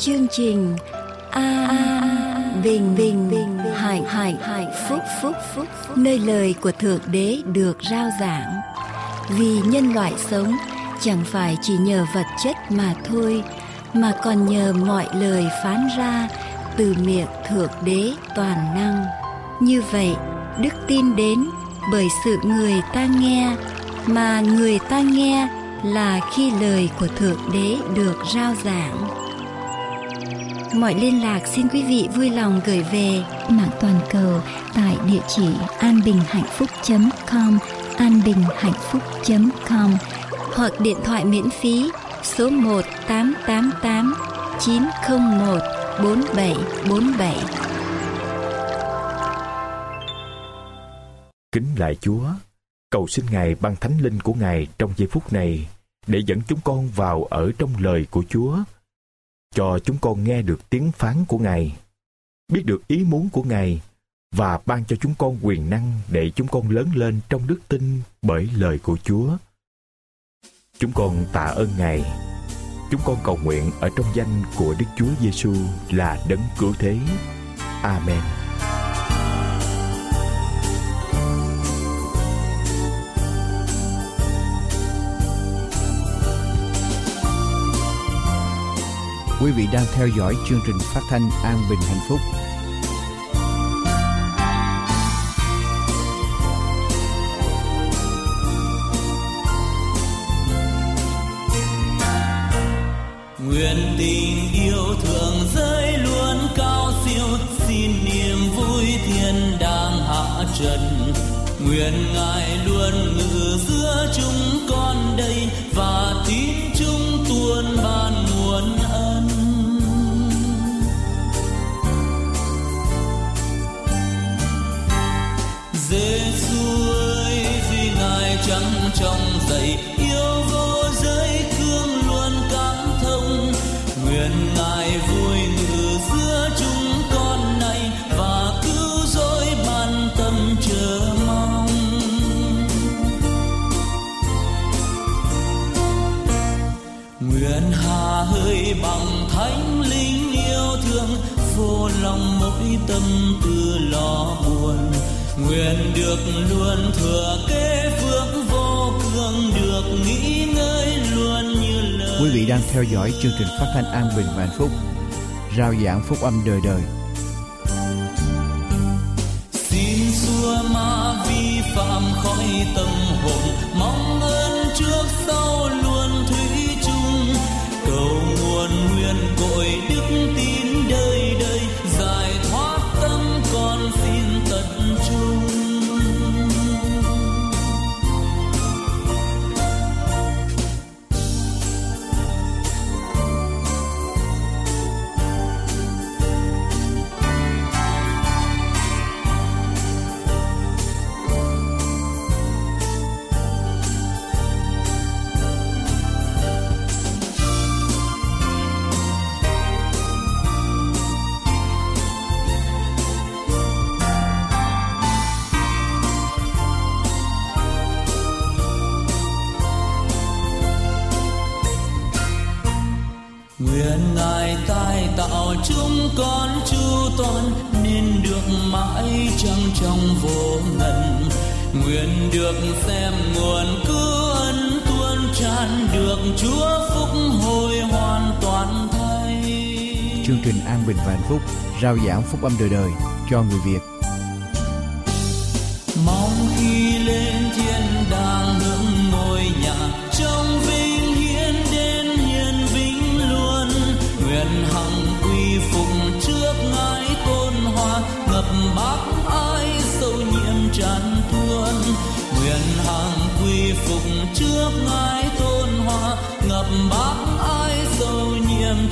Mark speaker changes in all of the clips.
Speaker 1: chương trình a bình bình bình hạnh hạnh hạnh phúc phúc phúc. Nơi lời của thượng đế được rao giảng. Vì nhân loại sống, chẳng phải chỉ nhờ vật chất mà thôi, mà còn nhờ mọi lời phán ra từ miệng thượng đế toàn năng. Như vậy, đức tin đến bởi sự người ta nghe, mà người ta nghe là khi lời của thượng đế được rao giảng mọi liên lạc xin quý vị vui lòng gửi về mạng toàn cầu tại địa chỉ anbinhhạnhphúc.com anbinhhạnhphúc.com hoặc điện thoại miễn phí số 1 888 901 4747.
Speaker 2: Kính lại Chúa, cầu xin Ngài ban thánh linh của Ngài trong giây phút này để dẫn chúng con vào ở trong lời của Chúa, cho chúng con nghe được tiếng phán của Ngài, biết được ý muốn của Ngài và ban cho chúng con quyền năng để chúng con lớn lên trong đức tin bởi lời của Chúa. Chúng con tạ ơn Ngài. Chúng con cầu nguyện ở trong danh của Đức Chúa Giêsu là đấng cứu thế. Amen.
Speaker 3: Quý vị đang theo dõi chương trình phát thanh An Bình Hạnh Phúc.
Speaker 4: Nguyện tình yêu thương rơi luôn cao siêu, xin niềm vui thiên đàng hạ trần nguyện ngài luôn ngự giữa chúng con đây và tâm tư lo buồn nguyện được luôn thừa kế phước vô cường được nghỉ ngơi luôn như lời
Speaker 3: Quý vị đang theo dõi chương trình phát thanh An Bình và Hạnh Phúc. Rao giảng phúc âm đời đời.
Speaker 4: xin xua ma vi phạm khỏi tâm hồn mong ơn trước sau luôn thủy chung cầu nguồn nguyên cội đức tin được mãi trăng trong vô ngần nguyện được xem nguồn cứu ân tuôn tràn, được chúa phúc hồi hoàn toàn thay
Speaker 3: Chương trình An Bình và Hạnh Phúc. Rao giảng phúc âm đời đời cho người Việt.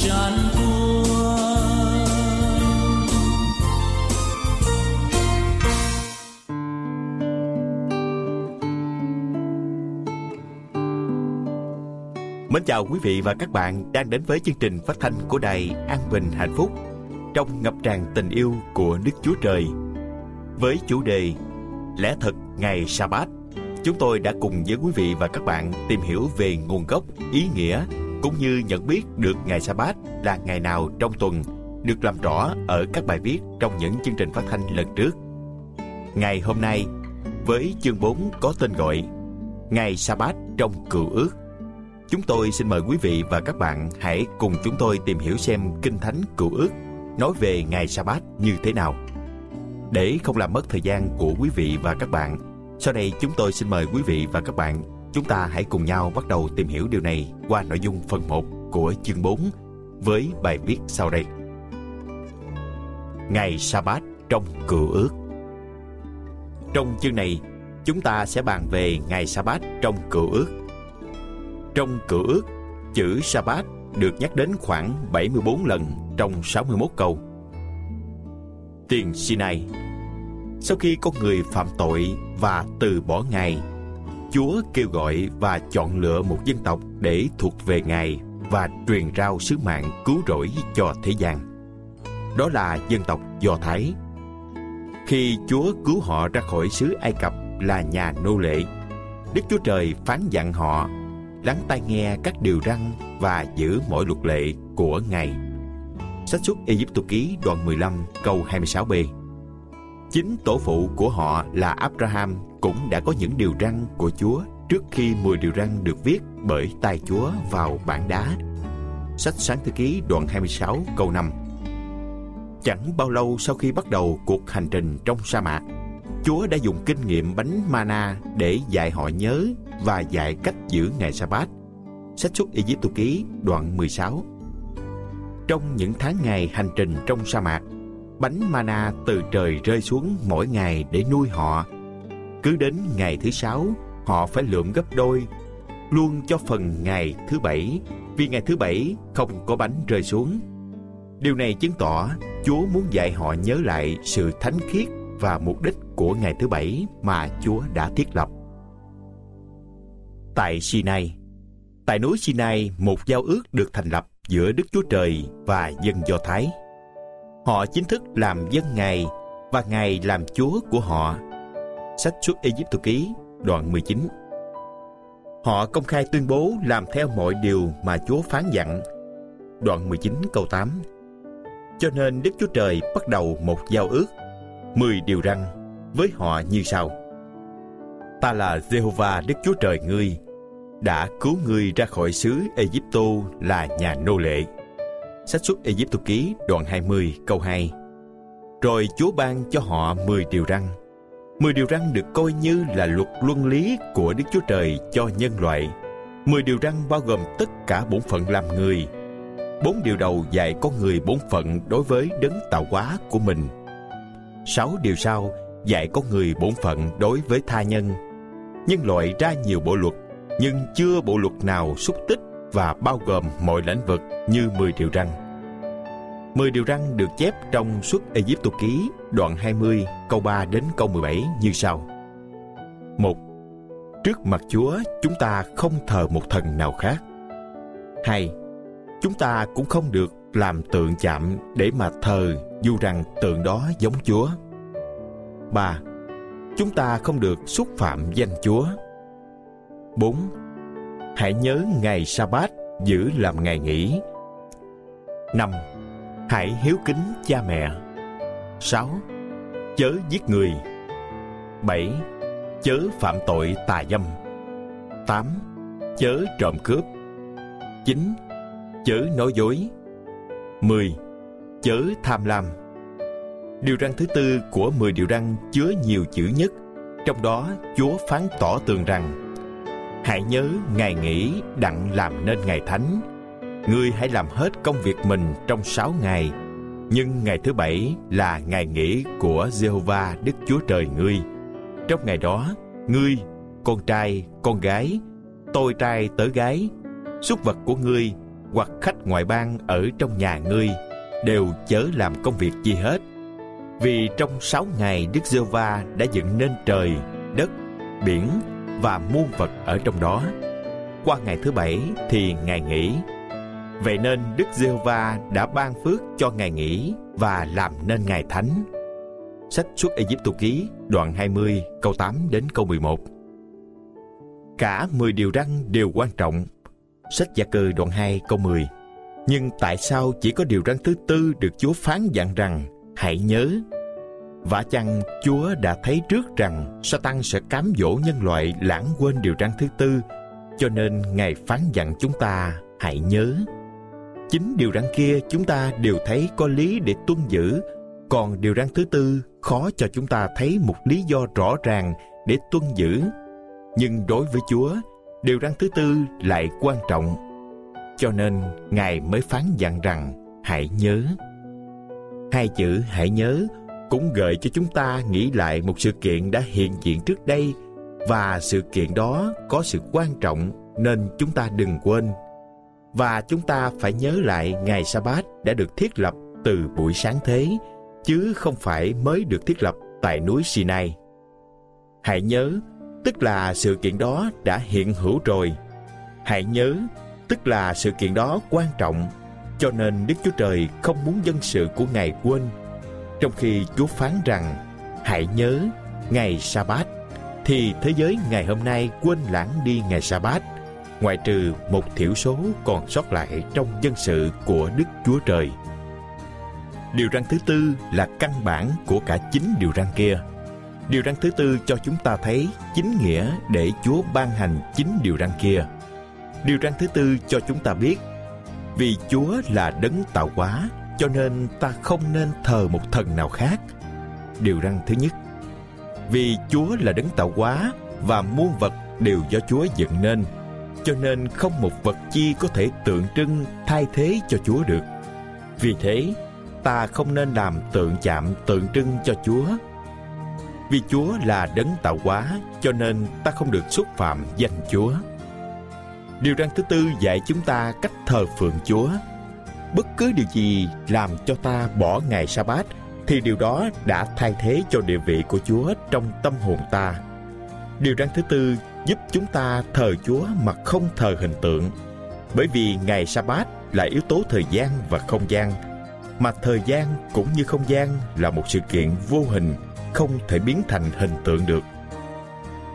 Speaker 4: Tràn
Speaker 2: Mến chào quý vị và các bạn đang đến với chương trình phát thanh của đài An Bình Hạnh Phúc trong ngập tràn tình yêu của Đức Chúa Trời. Với chủ đề Lẽ thật ngày sa bát chúng tôi đã cùng với quý vị và các bạn tìm hiểu về nguồn gốc, ý nghĩa cũng như nhận biết được ngày Sa-bát là ngày nào trong tuần được làm rõ ở các bài viết trong những chương trình phát thanh lần trước. Ngày hôm nay, với chương 4 có tên gọi Ngày Sa-bát trong Cựu Ước. Chúng tôi xin mời quý vị và các bạn hãy cùng chúng tôi tìm hiểu xem Kinh Thánh Cựu Ước nói về ngày Sa-bát như thế nào. Để không làm mất thời gian của quý vị và các bạn, sau đây chúng tôi xin mời quý vị và các bạn chúng ta hãy cùng nhau bắt đầu tìm hiểu điều này qua nội dung phần 1 của chương 4 với bài viết sau đây. Ngày Sa-bát trong Cựu Ước Trong chương này, chúng ta sẽ bàn về ngày Sa-bát trong Cựu Ước. Trong Cựu Ước, chữ Sa-bát được nhắc đến khoảng 74 lần trong 61 câu. Tiền Sinai Sau khi con người phạm tội và từ bỏ Ngài, Chúa kêu gọi và chọn lựa một dân tộc để thuộc về Ngài và truyền rao sứ mạng cứu rỗi cho thế gian. Đó là dân tộc Do Thái. Khi Chúa cứu họ ra khỏi xứ Ai Cập là nhà nô lệ, Đức Chúa Trời phán dặn họ lắng tai nghe các điều răn và giữ mọi luật lệ của Ngài. Sách xuất Ai Cập ký đoạn 15 câu 26b Chính tổ phụ của họ là Abraham cũng đã có những điều răn của Chúa trước khi 10 điều răn được viết bởi tay Chúa vào bảng đá. Sách Sáng thư Ký đoạn 26 câu 5 Chẳng bao lâu sau khi bắt đầu cuộc hành trình trong sa mạc, Chúa đã dùng kinh nghiệm bánh mana để dạy họ nhớ và dạy cách giữ ngày sa-bát. Sách xuất Ai Cập ký đoạn 16 Trong những tháng ngày hành trình trong sa mạc, bánh mana từ trời rơi xuống mỗi ngày để nuôi họ. Cứ đến ngày thứ sáu, họ phải lượm gấp đôi, luôn cho phần ngày thứ bảy, vì ngày thứ bảy không có bánh rơi xuống. Điều này chứng tỏ Chúa muốn dạy họ nhớ lại sự thánh khiết và mục đích của ngày thứ bảy mà Chúa đã thiết lập. Tại Sinai Tại núi Sinai, một giao ước được thành lập giữa Đức Chúa Trời và dân Do Thái. Họ chính thức làm dân Ngài và Ngài làm Chúa của họ. Sách xuất Ai Cập ký đoạn 19 Họ công khai tuyên bố làm theo mọi điều mà Chúa phán dặn. Đoạn 19 câu 8 Cho nên Đức Chúa Trời bắt đầu một giao ước, 10 điều răn, với họ như sau. Ta là Jehovah Đức Chúa Trời ngươi, đã cứu ngươi ra khỏi xứ Egypto là nhà nô lệ. Sách xuất Ai Cập ký đoạn 20 câu 2 Rồi Chúa ban cho họ 10 điều răn. 10 điều răn được coi như là luật luân lý của Đức Chúa Trời cho nhân loại. 10 điều răn bao gồm tất cả bổn phận làm người. Bốn điều đầu dạy con người bổn phận đối với đấng tạo hóa của mình. Sáu điều sau dạy con người bổn phận đối với tha nhân. Nhân loại ra nhiều bộ luật, nhưng chưa bộ luật nào xúc tích và bao gồm mọi lĩnh vực như 10 điều răn. 10 điều răn được chép trong suốt Ai Cập ký, đoạn 20 câu 3 đến câu 17 như sau. 1. Trước mặt Chúa, chúng ta không thờ một thần nào khác. 2. Chúng ta cũng không được làm tượng chạm để mà thờ, dù rằng tượng đó giống Chúa. 3. Chúng ta không được xúc phạm danh Chúa. 4. Hãy nhớ ngày Sa-bát, giữ làm ngày nghỉ. 5. Hãy hiếu kính cha mẹ. 6. Chớ giết người. 7. Chớ phạm tội tà dâm. 8. Chớ trộm cướp. 9. Chớ nói dối. 10. Chớ tham lam. Điều răn thứ tư của 10 điều răn chứa nhiều chữ nhất, trong đó Chúa phán tỏ tường rằng Hãy nhớ ngày nghỉ đặng làm nên ngày thánh. Ngươi hãy làm hết công việc mình trong sáu ngày, nhưng ngày thứ bảy là ngày nghỉ của Jehovah Đức Chúa Trời ngươi. Trong ngày đó, ngươi, con trai, con gái, tôi trai tớ gái, súc vật của ngươi hoặc khách ngoại bang ở trong nhà ngươi đều chớ làm công việc gì hết. Vì trong sáu ngày Đức giê va đã dựng nên trời, đất, biển và muôn vật ở trong đó. Qua ngày thứ bảy thì ngày nghỉ. Vậy nên Đức Giê-hô-va đã ban phước cho ngày nghỉ và làm nên ngày thánh. Sách xuất Ai Cập ký, đoạn 20 câu 8 đến câu 11. Cả 10 điều răn đều quan trọng. Sách Gia Cơ, đoạn 2 câu 10 Nhưng tại sao chỉ có điều răn thứ tư được Chúa phán dặn rằng, hãy nhớ Vả chăng Chúa đã thấy trước rằng Satan sẽ cám dỗ nhân loại lãng quên điều răn thứ tư, cho nên Ngài phán dặn chúng ta, hãy nhớ. Chính điều răn kia chúng ta đều thấy có lý để tuân giữ, còn điều răn thứ tư khó cho chúng ta thấy một lý do rõ ràng để tuân giữ. Nhưng đối với Chúa, điều răn thứ tư lại quan trọng. Cho nên Ngài mới phán dặn rằng hãy nhớ. Hai chữ hãy nhớ cũng gợi cho chúng ta nghĩ lại một sự kiện đã hiện diện trước đây và sự kiện đó có sự quan trọng nên chúng ta đừng quên. Và chúng ta phải nhớ lại ngày sa bát đã được thiết lập từ buổi sáng thế, chứ không phải mới được thiết lập tại núi Sinai. Hãy nhớ, tức là sự kiện đó đã hiện hữu rồi. Hãy nhớ, tức là sự kiện đó quan trọng, cho nên Đức Chúa Trời không muốn dân sự của Ngài quên. Trong khi Chúa phán rằng, hãy nhớ ngày sa bát thì thế giới ngày hôm nay quên lãng đi ngày sa bát ngoại trừ một thiểu số còn sót lại trong dân sự của Đức Chúa Trời. Điều răn thứ tư là căn bản của cả chín điều răn kia. Điều răn thứ tư cho chúng ta thấy chính nghĩa để Chúa ban hành chín điều răn kia. Điều răn thứ tư cho chúng ta biết vì Chúa là đấng tạo hóa cho nên ta không nên thờ một thần nào khác. Điều răn thứ nhất vì Chúa là đấng tạo hóa và muôn vật đều do Chúa dựng nên, cho nên không một vật chi có thể tượng trưng thay thế cho Chúa được. Vì thế, ta không nên làm tượng chạm tượng trưng cho Chúa. Vì Chúa là đấng tạo hóa, cho nên ta không được xúc phạm danh Chúa. Điều răn thứ tư dạy chúng ta cách thờ phượng Chúa. Bất cứ điều gì làm cho ta bỏ ngày sa bát thì điều đó đã thay thế cho địa vị của Chúa trong tâm hồn ta. Điều răn thứ tư giúp chúng ta thờ Chúa mà không thờ hình tượng. Bởi vì ngày sa bát là yếu tố thời gian và không gian, mà thời gian cũng như không gian là một sự kiện vô hình, không thể biến thành hình tượng được.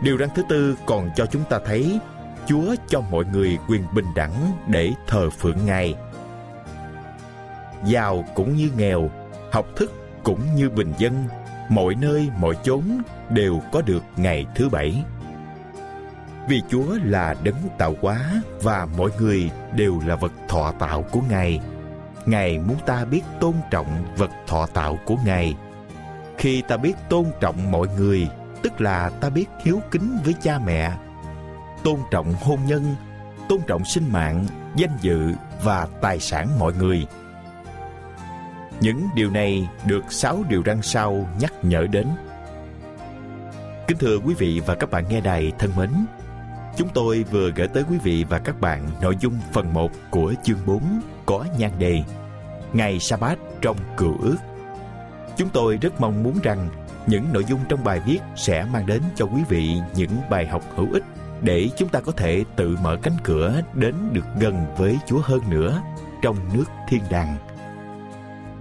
Speaker 2: Điều răn thứ tư còn cho chúng ta thấy Chúa cho mọi người quyền bình đẳng để thờ phượng Ngài. Giàu cũng như nghèo, học thức cũng như bình dân mọi nơi mọi chốn đều có được ngày thứ bảy vì chúa là đấng tạo hóa và mọi người đều là vật thọ tạo của ngài. Ngài muốn ta biết tôn trọng vật thọ tạo của ngài. Khi ta biết tôn trọng mọi người tức là ta biết hiếu kính với cha mẹ tôn trọng hôn nhân tôn trọng sinh mạng danh dự và tài sản mọi người. Những điều này được sáu điều răn sau nhắc nhở đến. Kính thưa quý vị và các bạn nghe đài thân mến, chúng tôi vừa gửi tới quý vị và các bạn nội dung phần 1 của chương 4 có nhan đề Ngày sa bát trong cựu ước. Chúng tôi rất mong muốn rằng những nội dung trong bài viết sẽ mang đến cho quý vị những bài học hữu ích để chúng ta có thể tự mở cánh cửa đến được gần với Chúa hơn nữa trong nước thiên đàng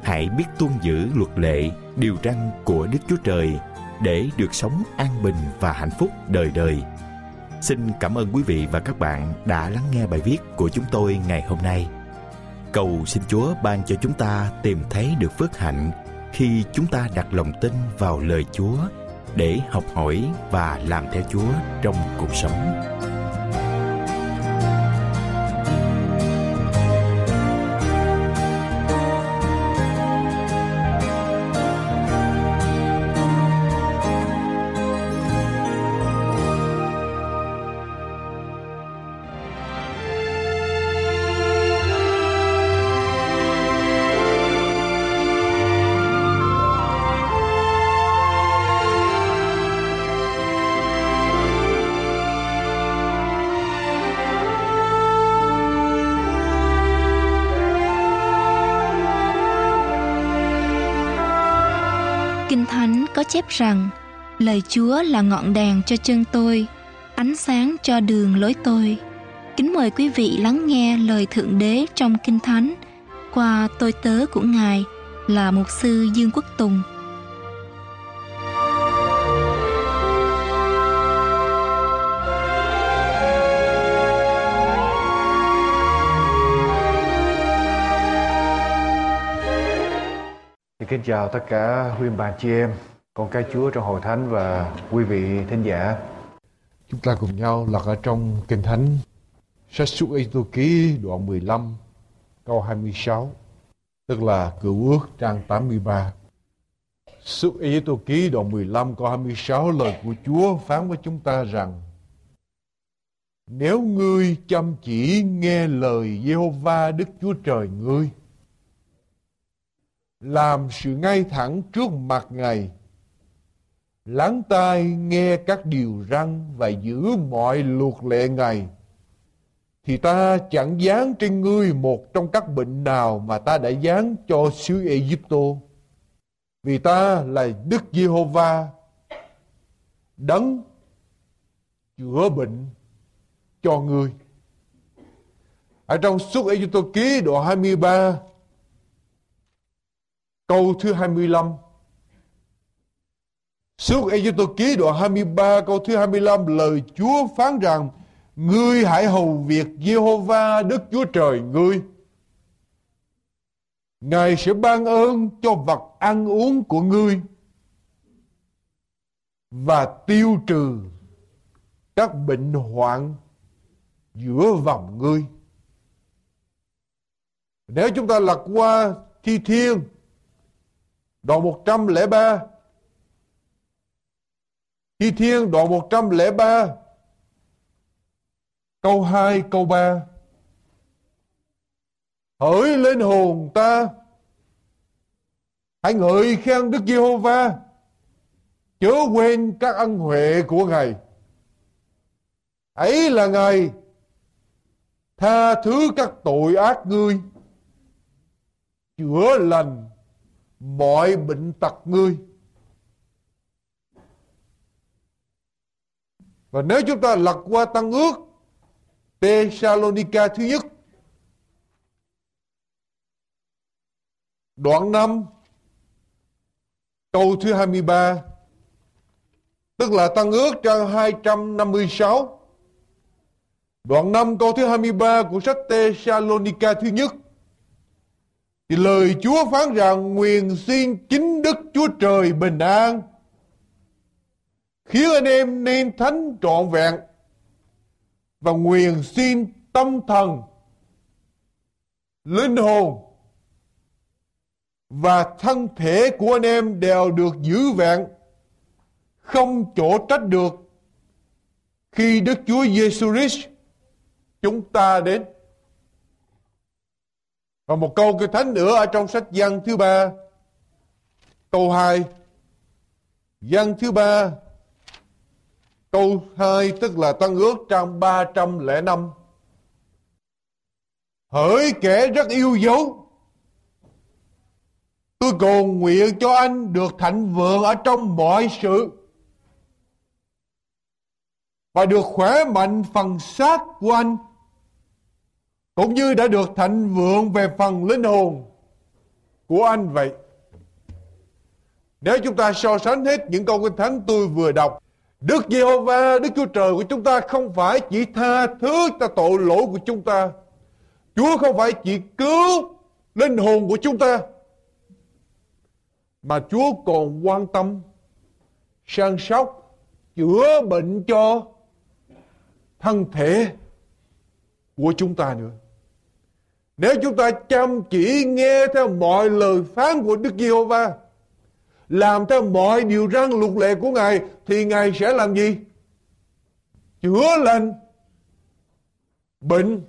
Speaker 2: hãy biết tuân giữ luật lệ, điều răn của Đức Chúa Trời để được sống an bình và hạnh phúc đời đời. Xin cảm ơn quý vị và các bạn đã lắng nghe bài viết của chúng tôi ngày hôm nay. Cầu xin Chúa ban cho chúng ta tìm thấy được phước hạnh khi chúng ta đặt lòng tin vào lời Chúa để học hỏi và làm theo Chúa trong cuộc sống.
Speaker 5: Kinh thánh có chép rằng lời Chúa là ngọn đèn cho chân tôi, ánh sáng cho đường lối tôi. Kính mời quý vị lắng nghe lời Thượng Đế trong Kinh Thánh qua tôi tớ của Ngài là Mục sư Dương Quốc Tùng.
Speaker 6: Dạ, chào tất cả huynh bà chị em, con cái Chúa trong hội thánh và quý vị thính giả.
Speaker 7: Chúng ta cùng nhau lật ở trong Kinh Thánh Sách Xuất Ây Tô Ký đoạn 15 câu 26 tức là cựu ước trang 83. Xuất Ây Tô Ký đoạn 15 câu 26 lời của Chúa phán với chúng ta rằng Nếu ngươi chăm chỉ nghe lời Giê-hô-va Đức Chúa Trời ngươi làm sự ngay thẳng trước mặt Ngài lắng tai nghe các điều răn và giữ mọi luật lệ Ngài, thì ta chẳng dán trên ngươi một trong các bệnh nào mà ta đã dán cho xứ Egypto. Vì ta là Đức Giê-hô-va, đấng chữa bệnh cho ngươi. Ở trong suốt Egypto ký đoạn 23 câu thứ 25 Suốt Egypto ký đoạn 23 câu thứ 25 lời Chúa phán rằng, Ngươi hãy hầu việc Jehovah Đức Chúa Trời ngươi. Ngài sẽ ban ơn cho vật ăn uống của ngươi và tiêu trừ các bệnh hoạn giữa vòng ngươi. Nếu chúng ta lật qua thi thiên đoạn 103 thi thiên đoạn 103 Câu 2, câu 3 Hỡi lên hồn ta Hãy ngợi khen Đức Giê-hô-va Chớ quên các ân huệ của Ngài. Ấy là Ngài Tha thứ các tội ác ngươi Chữa lành mọi bệnh tật ngươi. Và nếu chúng ta lật qua tăng ước, Thessalonica thứ nhất, đoạn 5 câu thứ 23 tức là tăng ước trang 256 đoạn 5 câu thứ 23 của sách Thessalonica thứ nhất thì lời Chúa phán rằng nguyện xin chính Đức Chúa Trời bình an khiến anh em nên thánh trọn vẹn và nguyện xin tâm thần, linh hồn và thân thể của anh em đều được giữ vẹn, không chỗ trách được khi Đức Chúa Giêsu Christ chúng ta đến. Và một câu kinh thánh nữa ở trong sách Giăng thứ ba, câu 2. Giăng thứ ba Câu 2 tức là Tăng ước trang 305. Hỡi kẻ rất yêu dấu, tôi cầu nguyện cho anh được thạnh vượng ở trong mọi sự và được khỏe mạnh phần xác của anh cũng như đã được thạnh vượng về phần linh hồn của anh vậy. Nếu chúng ta so sánh hết những câu kinh thánh tôi vừa đọc Đức Giê-hô-va, Đức Chúa Trời của chúng ta không phải chỉ tha thứ ta tội lỗi của chúng ta. Chúa không phải chỉ cứu linh hồn của chúng ta. Mà Chúa còn quan tâm, săn sóc, chữa bệnh cho thân thể của chúng ta nữa. Nếu chúng ta chăm chỉ nghe theo mọi lời phán của Đức Giê-hô-va, làm theo mọi điều răn luật lệ của Ngài thì Ngài sẽ làm gì? Chữa lành bệnh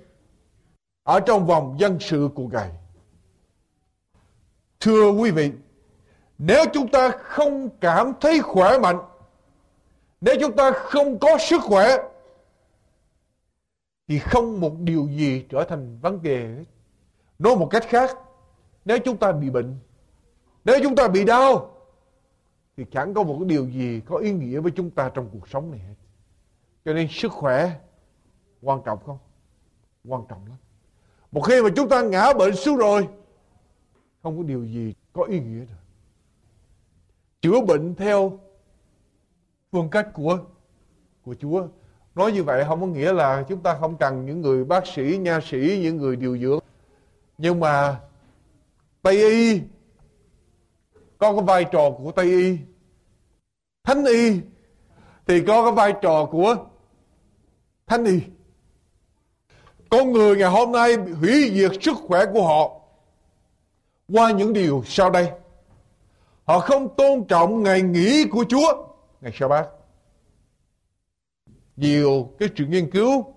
Speaker 7: ở trong vòng dân sự của Ngài. Thưa quý vị, nếu chúng ta không cảm thấy khỏe mạnh, nếu chúng ta không có sức khỏe, thì không một điều gì trở thành vấn đề Nói một cách khác, nếu chúng ta bị bệnh, nếu chúng ta bị đau, thì chẳng có một cái điều gì có ý nghĩa với chúng ta trong cuộc sống này hết. Cho nên sức khỏe quan trọng không? Quan trọng lắm. Một khi mà chúng ta ngã bệnh xuống rồi, không có điều gì có ý nghĩa nữa. Chữa bệnh theo phương cách của của Chúa. Nói như vậy không có nghĩa là chúng ta không cần những người bác sĩ, nha sĩ, những người điều dưỡng. Nhưng mà Tây y có cái vai trò của Tây Y. Thánh Y thì có cái vai trò của Thánh Y. Con người ngày hôm nay hủy diệt sức khỏe của họ qua những điều sau đây. Họ không tôn trọng ngày nghỉ của Chúa, ngày sa bát. Nhiều cái chuyện nghiên cứu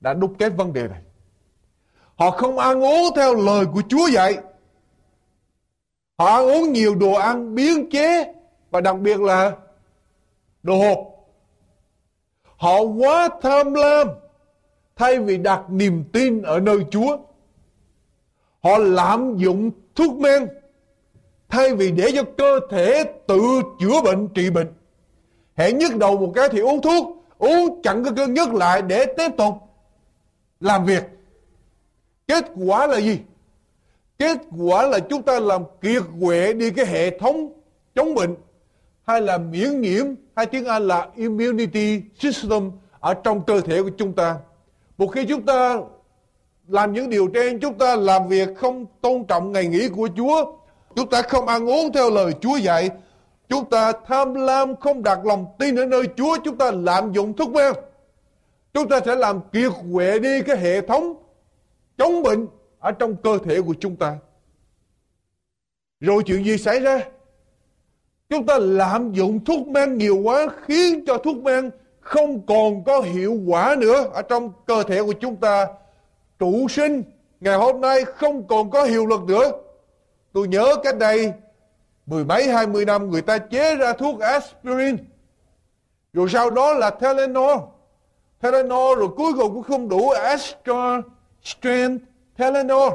Speaker 7: đã đúc kết vấn đề này. Họ không ăn uống theo lời của Chúa dạy. Họ ăn uống nhiều đồ ăn biến chế và đặc biệt là đồ hộp. Họ quá tham lam thay vì đặt niềm tin ở nơi Chúa. Họ lạm dụng thuốc men thay vì để cho cơ thể tự chữa bệnh trị bệnh. Hẹn nhức đầu một cái thì uống thuốc, uống chặn có cơn nhức lại để tiếp tục làm việc. Kết quả là gì? Kết quả là chúng ta làm kiệt quệ đi cái hệ thống chống bệnh hay là miễn nhiễm hay tiếng Anh là immunity system ở trong cơ thể của chúng ta. Một khi chúng ta làm những điều trên, chúng ta làm việc không tôn trọng ngày nghỉ của Chúa, chúng ta không ăn uống theo lời Chúa dạy, chúng ta tham lam không đặt lòng tin ở nơi Chúa, chúng ta lạm dụng thuốc men. Chúng ta sẽ làm kiệt quệ đi cái hệ thống chống bệnh ở trong cơ thể của chúng ta. Rồi chuyện gì xảy ra? Chúng ta lạm dụng thuốc men nhiều quá khiến cho thuốc men không còn có hiệu quả nữa ở trong cơ thể của chúng ta. Trụ sinh ngày hôm nay không còn có hiệu lực nữa. Tôi nhớ cách đây mười mấy, hai mươi năm người ta chế ra thuốc aspirin. Rồi sau đó là Tylenol. Tylenol rồi cuối cùng cũng không đủ Astra strength Telenor,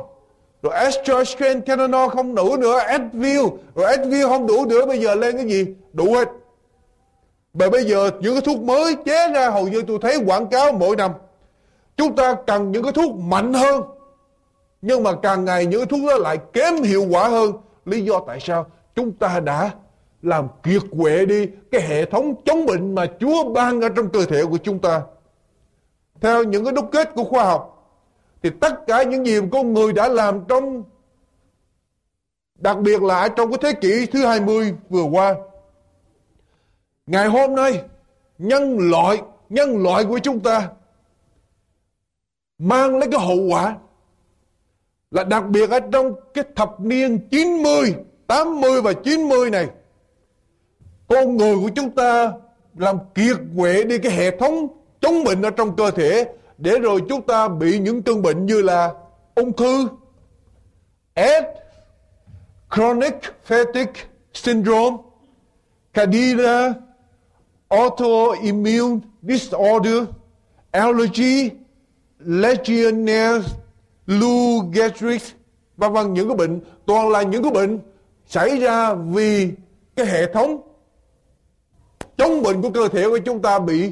Speaker 7: rồi extra strength Telenor không đủ nữa Advil rồi Advil không đủ nữa bây giờ lên cái gì? Đủ hết. Và bây giờ những cái thuốc mới chế ra hầu như tôi thấy quảng cáo mỗi năm. Chúng ta cần những cái thuốc mạnh hơn. Nhưng mà càng ngày những cái thuốc đó lại kém hiệu quả hơn. Lý do tại sao? Chúng ta đã làm kiệt quệ đi cái hệ thống chống bệnh mà Chúa ban ở trong cơ thể của chúng ta. Theo những cái đúc kết của khoa học thì tất cả những gì con người đã làm trong đặc biệt là trong cái thế kỷ thứ 20 vừa qua. Ngày hôm nay nhân loại nhân loại của chúng ta mang lấy cái hậu quả là đặc biệt ở trong cái thập niên 90, 80 và 90 này con người của chúng ta làm kiệt quệ đi cái hệ thống chống bệnh ở trong cơ thể để rồi chúng ta bị những cơn bệnh như là ung thư, AIDS, chronic fatigue syndrome, candida, autoimmune disorder, allergy, Legionnaires, Lou Gehrig's và vân. Những cái bệnh toàn là những cái bệnh xảy ra vì cái hệ thống chống bệnh của cơ thể của chúng ta bị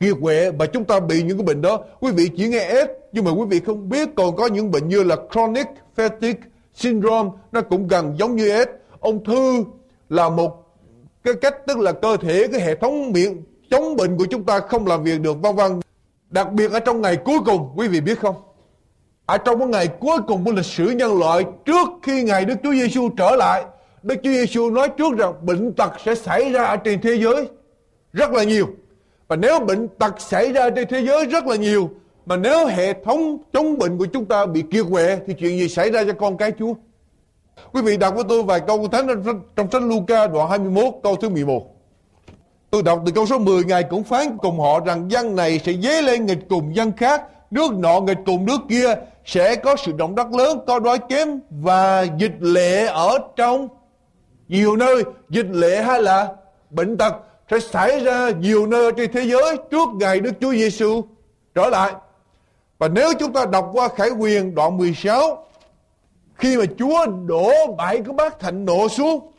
Speaker 7: kiệt quệ và chúng ta bị những cái bệnh đó, quý vị chỉ nghe S nhưng mà quý vị không biết còn có những bệnh như là chronic fatigue syndrome, nó cũng gần giống như S ung thư là một cái cách tức là cơ thể, cái hệ thống miệng chống bệnh của chúng ta không làm việc được, vân vân. Đặc biệt ở trong ngày cuối cùng, quý vị biết không? Ở trong cái ngày cuối cùng của lịch sử nhân loại, trước khi ngày Đức Chúa Giêsu trở lại, Đức Chúa Giêsu nói trước rằng bệnh tật sẽ xảy ra ở trên thế giới rất là nhiều và nếu bệnh tật xảy ra trên thế giới rất là nhiều Mà nếu hệ thống chống bệnh của chúng ta bị kiệt quệ Thì chuyện gì xảy ra cho con cái Chúa? Quý vị đọc với tôi vài câu thánh trong sách Luca đoạn 21 câu thứ 11 Tôi đọc từ câu số 10 Ngài cũng phán cùng họ rằng dân này sẽ dấy lên nghịch cùng dân khác Nước nọ nghịch cùng nước kia Sẽ có sự động đất lớn, có đói kém Và dịch lệ ở trong nhiều nơi. Dịch lệ hay là bệnh tật? Sẽ xảy ra nhiều nơi trên thế giới trước ngày Đức Chúa Giêsu trở lại. Và nếu chúng ta đọc qua Khải Quyền đoạn 16 khi mà Chúa đổ bảy cái bát thạnh nộ xuống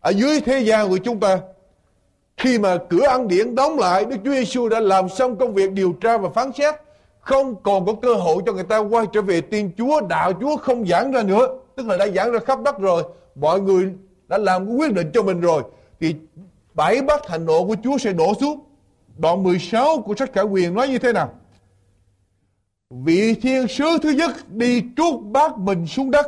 Speaker 7: ở dưới thế gian của chúng ta, khi mà cửa ăn điện đóng lại, Đức Chúa Giêsu đã làm xong công việc điều tra và phán xét, không còn có cơ hội cho người ta quay trở về tiên Chúa, đạo Chúa không giảng ra nữa. Tức là đã giảng ra khắp đất rồi, mọi người đã làm quyết định cho mình rồi. Thì bảy bát thành nộ của Chúa sẽ đổ xuống. Đoạn 16 của sách Khải Quyền nói như thế nào? Vị thiên sứ thứ nhất đi trút bát mình xuống đất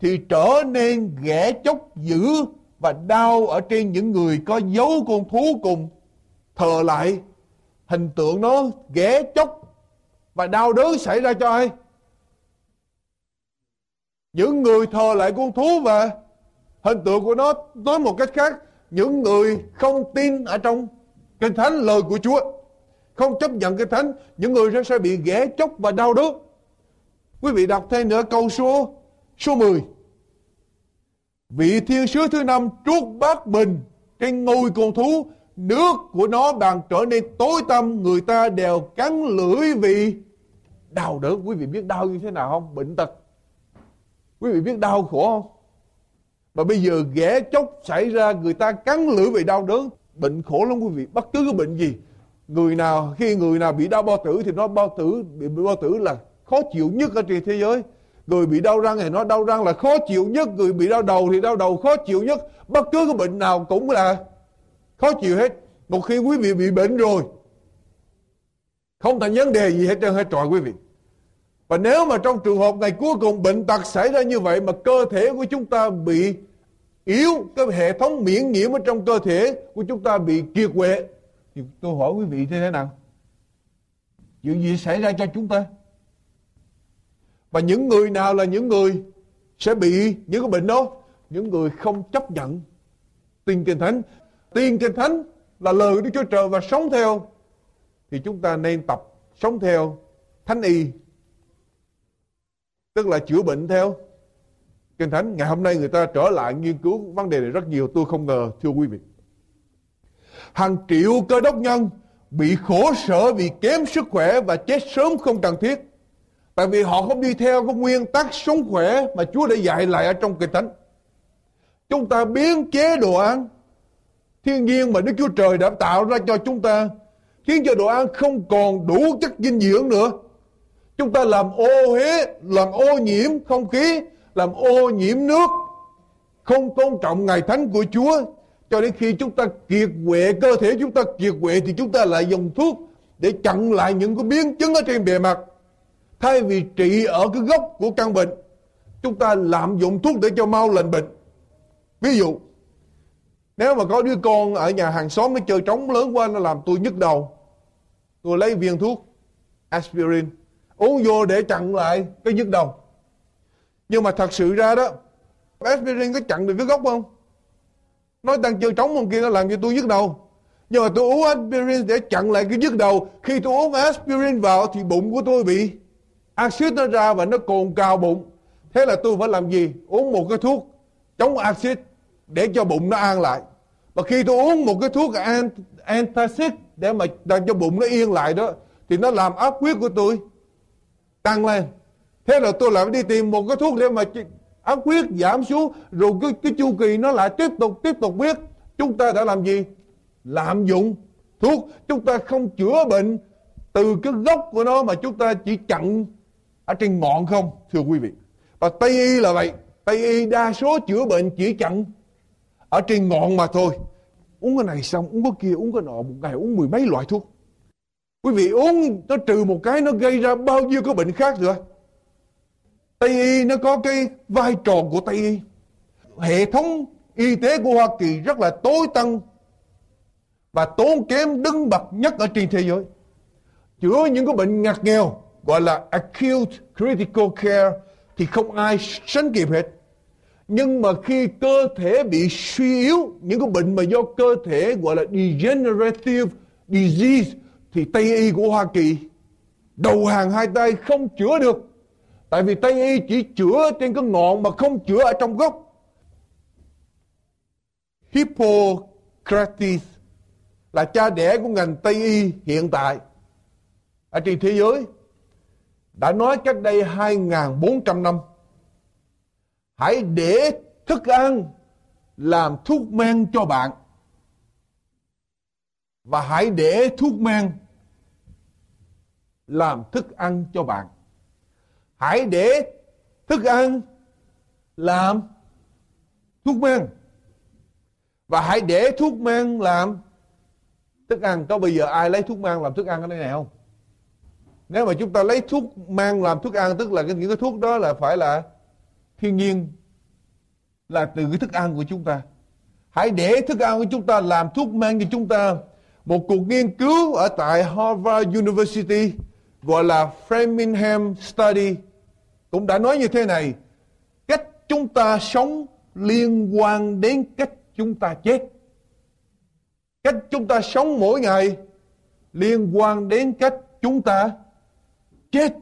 Speaker 7: thì trở nên ghẻ chóc dữ và đau ở trên những người có dấu con thú cùng thờ lại, hình tượng nó ghẻ chóc và đau đớn xảy ra cho ai? Những người thờ lại con thú và hình tượng của nó nói một cách khác những người không tin ở trong kinh thánh, lời của Chúa, không chấp nhận kinh thánh, những người sẽ sẽ bị ghẻ chóc và đau đớn. Quý vị đọc thêm nữa câu số số 10 vị thiên sứ thứ năm trút bát bình trên ngôi con thú, nước của nó bàn trở nên tối tăm, người ta đều cắn lưỡi vì đau đớn. Quý vị biết đau như thế nào không? Bệnh tật. Quý vị biết đau khổ không? Mà bây giờ ghẻ chốc xảy ra, người ta cắn lưỡi vì đau đớn. Bệnh khổ lắm quý vị. Bất cứ cái bệnh gì, người nào, khi người nào bị đau bao tử thì nó bao tử, bị bao tử là khó chịu nhất ở trên thế giới. Người bị đau răng thì nó đau răng là khó chịu nhất. Người bị đau đầu thì đau đầu khó chịu nhất. Bất cứ cái bệnh nào cũng là khó chịu hết. Một khi quý vị bị bệnh rồi, không thành vấn đề gì hết trơn, hết trọi quý vị và nếu mà trong trường hợp ngày cuối cùng bệnh tật xảy ra như vậy mà cơ thể của chúng ta bị yếu, cái hệ thống miễn nhiễm ở trong cơ thể của chúng ta bị kiệt quệ, thì tôi hỏi quý vị thế thế nào? Chuyện gì xảy ra cho chúng ta? Và những người nào là những người sẽ bị những cái bệnh đó? Những người không chấp nhận tin kinh thánh. Tin kinh thánh là lời của Đức Chúa Trời và sống theo thì chúng ta nên tập sống theo thánh y tức là chữa bệnh theo kinh thánh. Ngày hôm nay người ta trở lại nghiên cứu vấn đề này rất nhiều. Tôi không ngờ, thưa quý vị. Hàng triệu cơ đốc nhân bị khổ sở vì kém sức khỏe và chết sớm không cần thiết. Tại vì họ không đi theo cái nguyên tắc sống khỏe mà Chúa đã dạy lại ở trong kinh thánh. Chúng ta biến chế đồ ăn. Thiên nhiên mà Đức Chúa Trời đã tạo ra cho chúng ta, khiến cho đồ ăn không còn đủ chất dinh dưỡng nữa. Chúng ta làm ô huế, làm ô nhiễm không khí, làm ô nhiễm nước, không tôn trọng ngày thánh của Chúa. Cho đến khi chúng ta kiệt quệ, cơ thể chúng ta kiệt quệ thì chúng ta lại dùng thuốc để chặn lại những cái biến chứng ở trên bề mặt. Thay vì trị ở cái gốc của căn bệnh, chúng ta lạm dụng thuốc để cho mau lành bệnh. Ví dụ, nếu mà có đứa con ở nhà hàng xóm nó chơi trống lớn quá nó làm tôi nhức đầu. Tôi lấy viên thuốc aspirin uống vô để chặn lại cái nhức đầu. Nhưng mà thật sự ra đó aspirin có chặn được cái gốc không? Nói đang chơi trống ông kia nó làm cho tôi nhức đầu. Nhưng mà tôi uống aspirin để chặn lại cái nhức đầu. Khi tôi uống aspirin vào thì bụng của tôi bị axit nó ra và nó cồn cào bụng. Thế là tôi phải làm gì? Uống một cái thuốc chống axit để cho bụng nó an lại. Và khi tôi uống một cái thuốc antacid để mà làm cho bụng nó yên lại đó, thì nó làm áp huyết của tôi tăng lên. Thế là tôi lại đi tìm một cái thuốc để mà áp huyết giảm xuống rồi cái, cái chu kỳ nó lại tiếp tục tiếp tục biết chúng ta đã làm gì. Lạm dụng thuốc. Chúng ta không chữa bệnh từ cái gốc của nó mà chúng ta chỉ chặn ở trên ngọn không thưa quý vị. Và tây y là vậy. Tây y đa số chữa bệnh chỉ chặn ở trên ngọn mà thôi. Uống cái này xong uống cái kia uống cái nọ một ngày uống mười mấy loại thuốc. Quý vị uống nó trừ một cái nó gây ra bao nhiêu cái bệnh khác rồi. Tây y nó có cái vai trò của Tây y. Hệ thống y tế của Hoa Kỳ rất là tối tân và tốn kém đứng bậc nhất ở trên thế giới. Chữa những cái bệnh ngặt nghèo gọi là acute critical care thì không ai sánh kịp hết. Nhưng mà khi cơ thể bị suy yếu, những cái bệnh mà do cơ thể gọi là degenerative disease thì Tây y của Hoa Kỳ đầu hàng hai tay không chữa được. Tại vì Tây y chỉ chữa trên cái ngọn mà không chữa ở trong gốc. Hippocrates là cha đẻ của ngành Tây y hiện tại ở trên thế giới đã nói cách đây 2.400 năm, hãy để thức ăn làm thuốc men cho bạn và hãy để thuốc men làm thức ăn cho bạn. Hãy để thức ăn làm thuốc men. Và hãy để thuốc men làm thức ăn. Có bây giờ ai lấy thuốc men làm thức ăn ở đây này không? Nếu mà chúng ta lấy thuốc men làm thức ăn, tức là những cái thuốc đó là phải là thiên nhiên, là từ cái thức ăn của chúng ta. Hãy để thức ăn của chúng ta làm thuốc men cho chúng ta. Một cuộc nghiên cứu ở tại Harvard University gọi là Framingham Study cũng đã nói như thế này. Cách chúng ta sống liên quan đến cách chúng ta chết. Cách chúng ta sống mỗi ngày liên quan đến cách chúng ta chết.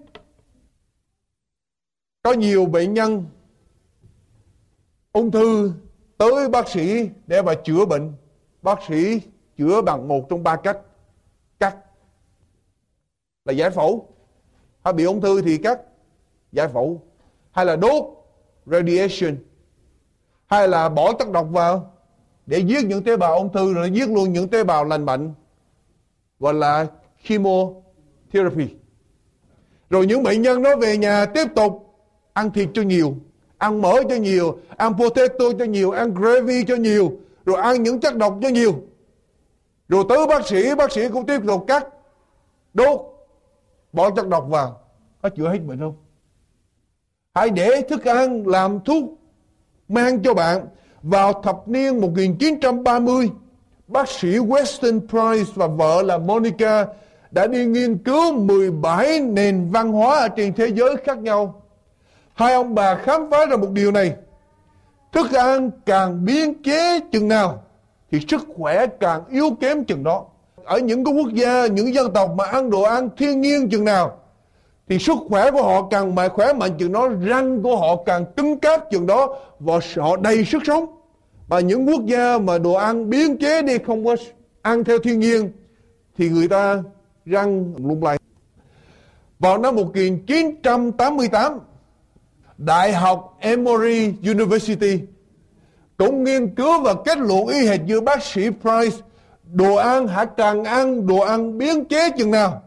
Speaker 7: Có nhiều bệnh nhân ung thư tới bác sĩ để mà chữa bệnh. Bác sĩ chữa bằng một trong ba cách. Là giải phẫu. Hay bị ung thư thì cắt giải phẫu. Hay là đốt radiation. Hay là bỏ chất độc vào để giết những tế bào ung thư rồi giết luôn những tế bào lành bệnh. Gọi là chemotherapy. Rồi những bệnh nhân đó về nhà tiếp tục ăn thịt cho nhiều, ăn mỡ cho nhiều, ăn potato cho nhiều, ăn gravy cho nhiều, rồi ăn những chất độc cho nhiều. Rồi tới bác sĩ, bác sĩ cũng tiếp tục cắt, đốt, bỏ chất độc vào. Có chữa hết bệnh không? Hãy để thức ăn làm thuốc mang cho bạn. Vào thập niên 1930, bác sĩ Weston Price và vợ là Monica đã đi nghiên cứu 17 nền văn hóa ở trên thế giới khác nhau. Hai ông bà khám phá ra một điều này. Thức ăn càng biến chế chừng nào thì sức khỏe càng yếu kém chừng đó. Ở những cái quốc gia, những dân tộc mà ăn đồ ăn thiên nhiên chừng nào thì sức khỏe của họ càng mạnh khỏe mạnh chừng đó, răng của họ càng cứng cáp chừng đó và họ đầy sức sống. Và những quốc gia mà đồ ăn biến chế đi không có ăn theo thiên nhiên thì người ta răng lung lay. Vào năm 1988, Đại học Emory University cũng nghiên cứu và kết luận y hệt như bác sĩ Price đồ ăn hãy càng ăn đồ ăn biến chế chừng nào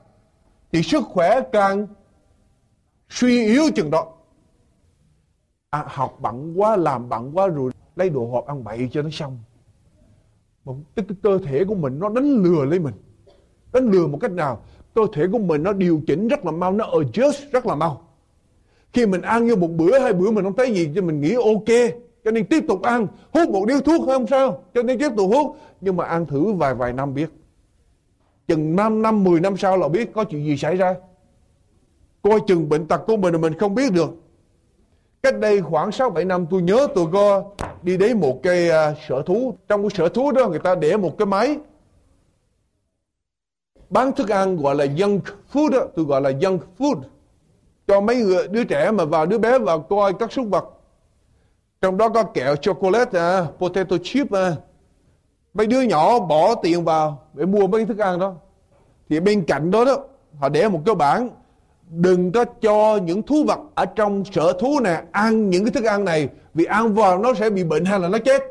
Speaker 7: thì sức khỏe càng suy yếu chừng đó. À, học bận quá làm bận quá rồi lấy đồ hộp ăn bậy cho nó xong. Một cái, cái cơ thể của mình nó đánh lừa lấy mình. Đánh lừa một cách nào? Cơ thể của mình nó điều chỉnh rất là mau nó adjust rất là mau. Khi mình ăn như một bữa hai bữa mình không thấy gì cho mình nghĩ ok cho nên tiếp tục ăn. Hút một điếu thuốc không sao. Cho nên tiếp tục hút. Nhưng mà ăn thử vài vài năm biết. Chừng 5 năm 10 năm sau là biết có chuyện gì xảy ra. Coi chừng bệnh tật của mình là mình không biết được. Cách đây khoảng 6 7 năm tôi nhớ tôi có đi đến một cái uh, sở thú. Trong cái sở thú đó người ta để một cái máy. Bán thức ăn gọi là junk food đó, tôi gọi là junk food. Cho mấy người, đứa trẻ mà vào đứa bé vào coi các súc vật trong đó có kẹo chocolate à, potato chip à. mấy đứa nhỏ bỏ tiền vào để mua mấy thức ăn đó. Thì bên cạnh đó đó họ để một cái bảng. Đừng có cho những thú vật ở trong sở thú này ăn những cái thức ăn này vì ăn vào nó sẽ bị bệnh hay là nó chết.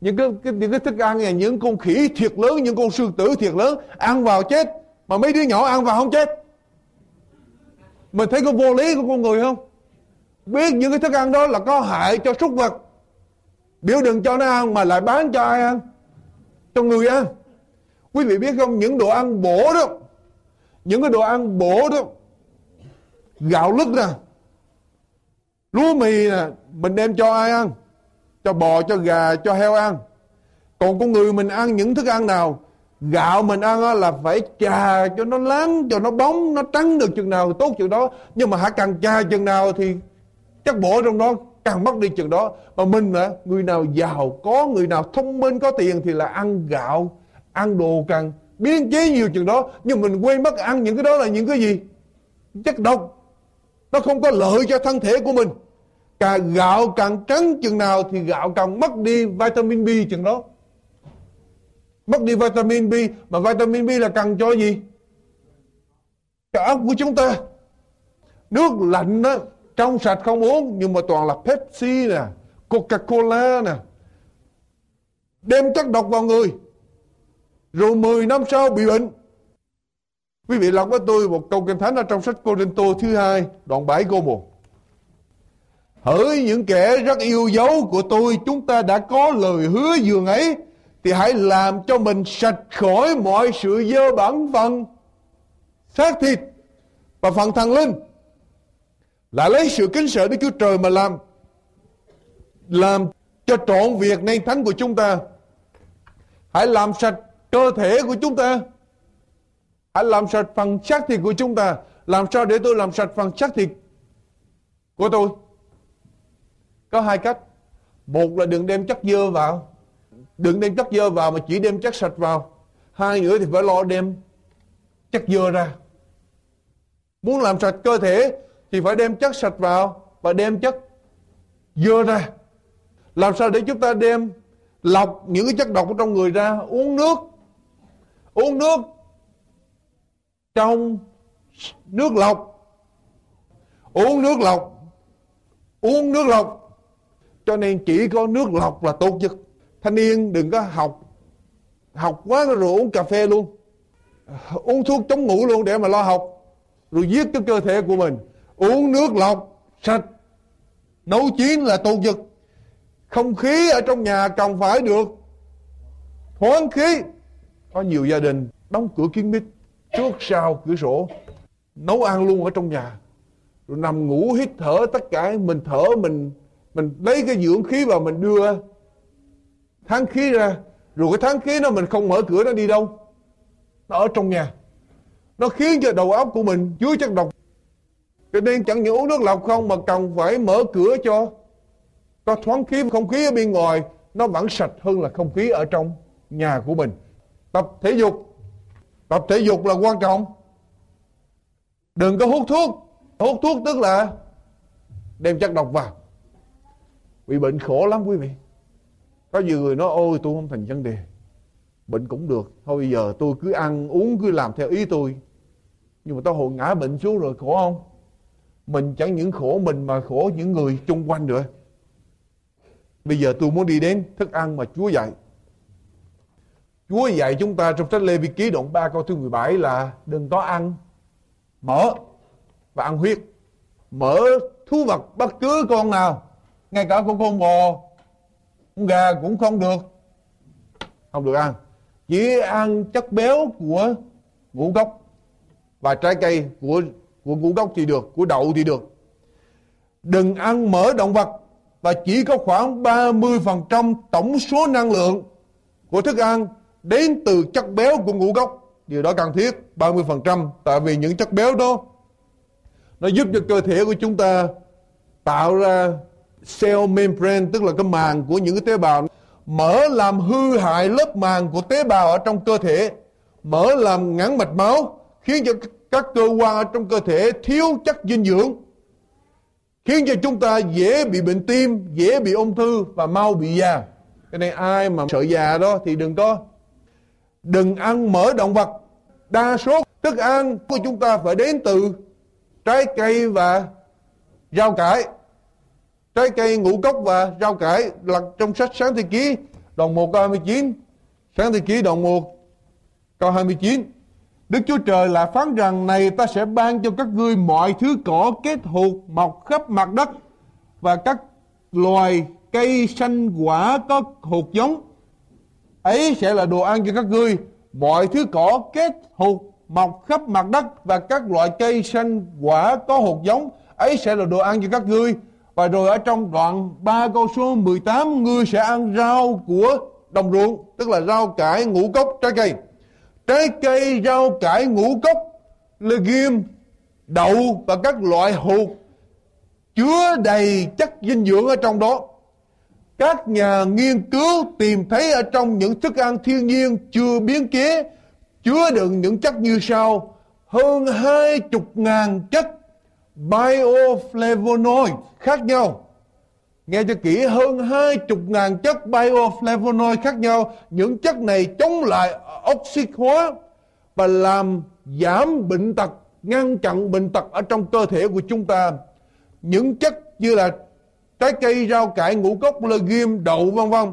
Speaker 7: Những cái, cái những cái thức ăn này những con khỉ thiệt lớn những con sư tử thiệt lớn ăn vào chết. Mà mấy đứa nhỏ ăn vào không chết. Mình thấy có vô lý của con người không? Biết những cái thức ăn đó là có hại cho súc vật. Biểu đừng cho nó ăn mà lại bán cho ai ăn? Cho người ăn. Quý vị biết không? Những đồ ăn bổ đó. Những cái đồ ăn bổ đó. Gạo lứt nè. Lúa mì nè. Mình đem cho ai ăn? Cho bò, cho gà, cho heo ăn. Còn con người mình ăn những thức ăn nào? Gạo mình ăn là phải chà cho nó láng, cho nó bóng, nó trắng được chừng nào, tốt chừng đó. Nhưng mà hả, càng chà chừng nào thì Chắc bộ trong đó, càng mất đi chừng đó. Mà mình là người nào giàu có, người nào thông minh, có tiền thì là ăn gạo, ăn đồ càng biến chế nhiều chừng đó. Nhưng mình quên mất ăn những cái đó là những cái gì? Chất độc. Nó không có lợi cho thân thể của mình. Càng gạo càng trắng chừng nào thì gạo càng mất đi vitamin B chừng đó. Mất đi vitamin B, mà vitamin B là cần cho gì? Cho ốc của chúng ta. Nước lạnh đó trong sạch không uống, nhưng mà toàn là Pepsi nè, Coca-Cola nè. Đem chất độc vào người. Rồi 10 năm sau bị bệnh. Quý vị lắng với tôi một câu kinh thánh ở trong sách Corinto thứ hai, đoạn 7 câu 1 Hỡi những kẻ rất yêu dấu của tôi, chúng ta đã có lời hứa dường ấy, thì hãy làm cho mình sạch khỏi mọi sự dơ bẩn phần xác thịt và phần thần linh là lấy sự kính sợ Đức Chúa Trời mà làm làm cho trọn việc nên thánh của chúng ta. Hãy làm sạch cơ thể của chúng ta. Hãy làm sạch phần xác thịt của chúng ta. Làm sao để tôi làm sạch phần xác thịt của tôi? Có hai cách. Một là đừng đem chất dơ vào. Đừng đem chất dơ vào mà chỉ đem chất sạch vào. Hai nữa thì phải lo đem chất dơ ra. Muốn làm sạch cơ thể thì phải đem chất sạch vào và đem chất dơ ra. Làm sao để chúng ta đem lọc những cái chất độc ở trong người ra, uống nước uống nước trong nước lọc, uống nước lọc, uống nước lọc. Cho nên chỉ có nước lọc là tốt nhất. Thanh niên đừng có học học quá rồi uống cà phê luôn. Uống thuốc chống ngủ luôn để mà lo học, rồi giết cái cơ thể của mình uống nước lọc, sạch. Nấu chín là tốt dực không khí ở trong nhà cần phải được thoáng khí. Có nhiều gia đình đóng cửa kín mít trước sau cửa sổ, nấu ăn luôn ở trong nhà. Rồi nằm ngủ hít thở tất cả, mình thở, mình mình lấy cái dưỡng khí vào mình đưa tháng khí ra. Rồi cái tháng khí nó mình không mở cửa nó đi đâu. Nó ở trong nhà. Nó khiến cho đầu óc của mình chứa chất độc cho nên chẳng những uống nước lọc không mà cần phải mở cửa cho. Có thoáng khí, không khí ở bên ngoài, nó vẫn sạch hơn là không khí ở trong nhà của mình. Tập thể dục. Tập thể dục là quan trọng. Đừng có hút thuốc. Hút thuốc tức là đem chất độc vào. Bị bệnh khổ lắm quý vị. Có nhiều người nói, ôi, tôi không thành vấn đề. Bệnh cũng được. Thôi giờ tôi cứ ăn, uống, cứ làm theo ý tôi. Nhưng mà tao hồi ngã bệnh xuống rồi, khổ không? Mình chẳng những khổ mình mà khổ những người chung quanh nữa Bây giờ tôi muốn đi đến thức ăn mà Chúa dạy. Chúa dạy chúng ta trong sách Lê Vi Ký đoạn 3 câu thứ 17 là đừng có ăn mỡ và ăn huyết. Mỡ thú vật bất cứ con nào, ngay cả con con bò, con gà cũng không được. Không được ăn. Chỉ ăn chất béo của ngũ cốc và trái cây của của ngũ cốc thì được, của đậu thì được. Đừng ăn mỡ động vật và chỉ có khoảng 30% tổng số năng lượng của thức ăn đến từ chất béo của ngũ cốc. Điều đó cần thiết 30% tại vì những chất béo đó nó giúp cho cơ thể của chúng ta tạo ra cell membrane tức là cái màng của những cái tế bào mở làm hư hại lớp màng của tế bào ở trong cơ thể mở làm ngắn mạch máu khiến cho các cơ quan ở trong cơ thể thiếu chất dinh dưỡng khiến cho chúng ta dễ bị bệnh tim, dễ bị ung thư và mau bị già. Cái này ai mà sợ già đó thì đừng có đừng ăn mỡ động vật. Đa số thức ăn của chúng ta phải đến từ trái cây và rau cải. Trái cây ngũ cốc và rau cải là trong sách sáng thế ký đoạn 1 câu 29. Sáng thế ký đoạn 1 câu 29. Đức Chúa Trời lại phán rằng này ta sẽ ban cho các ngươi mọi thứ cỏ kết hụt mọc khắp mặt đất và các loài cây xanh quả có hụt giống. Ấy sẽ là đồ ăn cho các ngươi. Mọi thứ cỏ kết hụt mọc khắp mặt đất và các loại cây xanh quả có hột giống. Ấy sẽ là đồ ăn cho các ngươi. Và rồi ở trong đoạn 3 câu số 18 ngươi sẽ ăn rau của đồng ruộng, tức là rau cải, ngũ cốc, trái cây trái cây, rau cải, ngũ cốc, legume, đậu và các loại hột chứa đầy chất dinh dưỡng ở trong đó. Các nhà nghiên cứu tìm thấy ở trong những thức ăn thiên nhiên chưa biến chế chứa đựng những chất như sau hơn hai chục ngàn chất bioflavonoid khác nhau Nghe cho kỹ hơn hai chục ngàn chất bioflavonoid khác nhau. Những chất này chống lại oxy hóa và làm giảm bệnh tật, ngăn chặn bệnh tật ở trong cơ thể của chúng ta. Những chất như là trái cây, rau cải, ngũ cốc, legume, đậu vân vân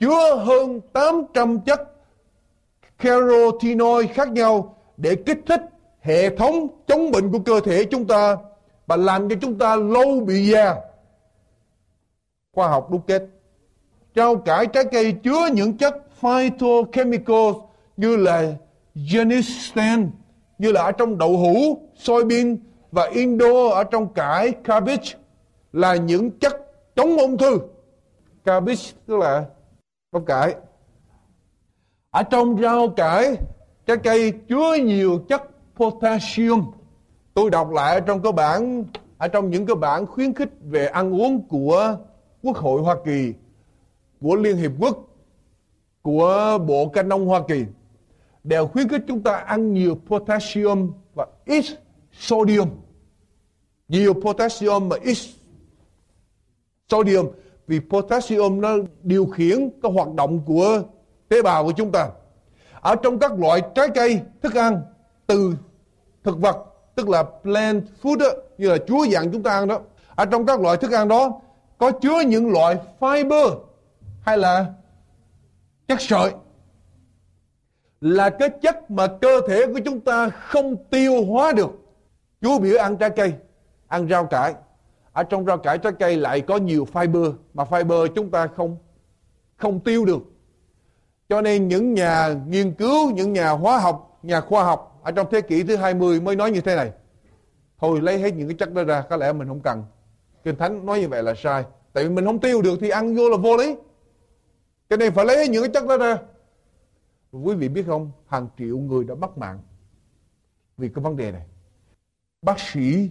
Speaker 7: chứa hơn 800 chất carotenoid khác nhau để kích thích hệ thống chống bệnh của cơ thể chúng ta và làm cho chúng ta lâu bị già khoa học đúc kết. Rau cải trái cây chứa những chất phytochemicals như là genistein như là ở trong đậu hũ, soybean và indo ở trong cải cabbage là những chất chống ung thư. Cabbage tức là bắp cải. Ở trong rau cải trái cây chứa nhiều chất potassium. Tôi đọc lại ở trong cơ bản ở trong những cơ bản khuyến khích về ăn uống của Quốc hội Hoa Kỳ của Liên Hiệp Quốc của Bộ Canh nông Hoa Kỳ đều khuyến khích chúng ta ăn nhiều potassium và ít sodium. Nhiều potassium và ít sodium vì potassium nó điều khiển cái hoạt động của tế bào của chúng ta. Ở trong các loại trái cây thức ăn từ thực vật tức là plant food đó, như là chúa dặn chúng ta ăn đó ở trong các loại thức ăn đó có chứa những loại fiber hay là chất sợi? Là cái chất mà cơ thể của chúng ta không tiêu hóa được. Chúa biểu ăn trái cây, ăn rau cải. Ở trong rau cải, trái cây lại có nhiều fiber mà fiber chúng ta không không tiêu được. Cho nên những nhà nghiên cứu, những nhà hóa học, nhà khoa học ở trong thế kỷ thứ 20 mới nói như thế này. Thôi lấy hết những cái chất đó ra, có lẽ mình không cần kinh thánh nói như vậy là sai. Tại vì mình không tiêu được thì ăn vô là vô lý. Cho nên phải lấy những cái chất đó ra. Quý vị biết không, hàng triệu người đã mất mạng vì cái vấn đề này. Bác sĩ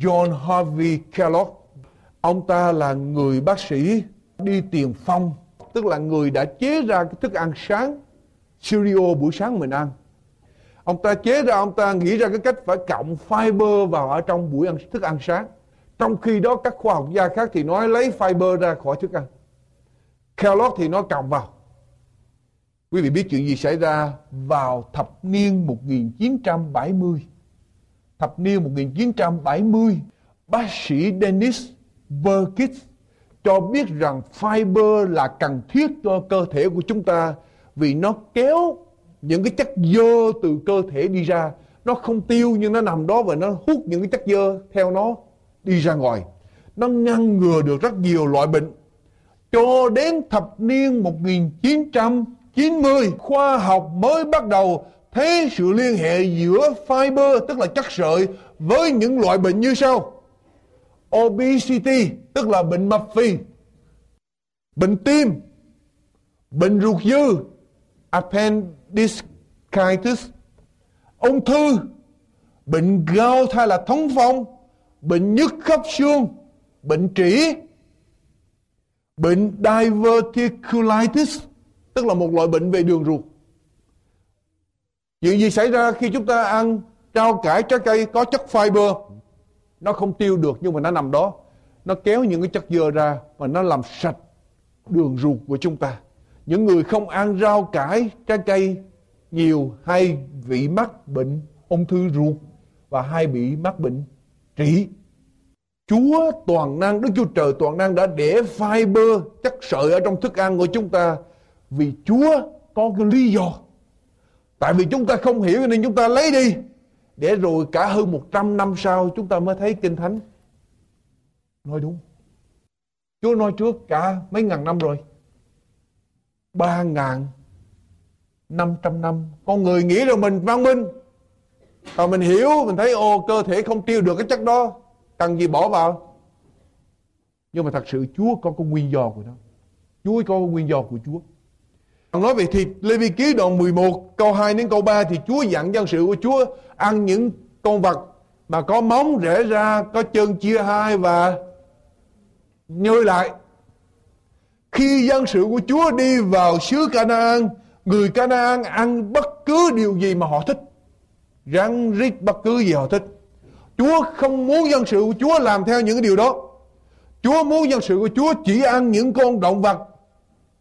Speaker 7: John Harvey Kellogg, ông ta là người bác sĩ đi tiền phong, tức là người đã chế ra cái thức ăn sáng cereal buổi sáng mình ăn. Ông ta chế ra, ông ta nghĩ ra cái cách phải cộng fiber vào ở trong buổi ăn thức ăn sáng trong khi đó, các khoa học gia khác thì nói lấy fiber ra khỏi thức ăn. Kellogg thì nói cộng vào. Quý vị biết chuyện gì xảy ra vào thập niên 1970 thập niên 1970 bác sĩ Dennis Burkitt cho biết rằng fiber là cần thiết cho cơ thể của chúng ta vì nó kéo những cái chất dơ từ cơ thể đi ra. Nó không tiêu nhưng nó nằm đó và nó hút những cái chất dơ theo nó đi ra ngoài. Nó ngăn ngừa được rất nhiều loại bệnh. Cho đến thập niên 1990 khoa học mới bắt đầu thấy sự liên hệ giữa fiber tức là chất sợi, với những loại bệnh như sau. Obesity, tức là bệnh mập phì. Bệnh tim. Bệnh ruột dư. Appendicitis. Ung thư. Bệnh gout hay là thống phong bệnh nhức khớp xương, bệnh trĩ, bệnh diverticulitis, tức là một loại bệnh về đường ruột. Chuyện gì xảy ra khi chúng ta ăn rau cải, trái cây có chất fiber? Nó không tiêu được nhưng mà nó nằm đó. Nó kéo những cái chất dơ ra và nó làm sạch đường ruột của chúng ta. Những người không ăn rau cải, trái cây nhiều hay bị mắc bệnh ung thư ruột và hay bị mắc bệnh trị Chúa toàn năng, Đức Chúa Trời toàn năng đã để fiber, chất sợi ở trong thức ăn của chúng ta vì Chúa có cái lý do. Tại vì chúng ta không hiểu nên chúng ta lấy đi để rồi cả hơn 100 năm sau chúng ta mới thấy Kinh Thánh. Nói đúng. Chúa nói trước cả mấy ngàn năm rồi. Ba ngàn năm trăm năm. Con người nghĩ là mình văn minh còn mình hiểu, mình thấy ô cơ thể không tiêu được cái chất đó. Cần gì bỏ vào. Nhưng mà thật sự Chúa có cái nguyên do của nó. Chúa có cái nguyên do của Chúa. còn Nói về thịt, Lê Vi Ký đoạn 11 câu 2 đến câu 3 thì Chúa dặn dân sự của Chúa ăn những con vật mà có móng rẽ ra, có chân chia hai và nhơi lại. Khi dân sự của Chúa đi vào xứ Canaan, người Canaan ăn bất cứ điều gì mà họ thích răng rít bất cứ gì họ thích. Chúa không muốn dân sự của Chúa làm theo những điều đó. Chúa muốn dân sự của Chúa chỉ ăn những con động vật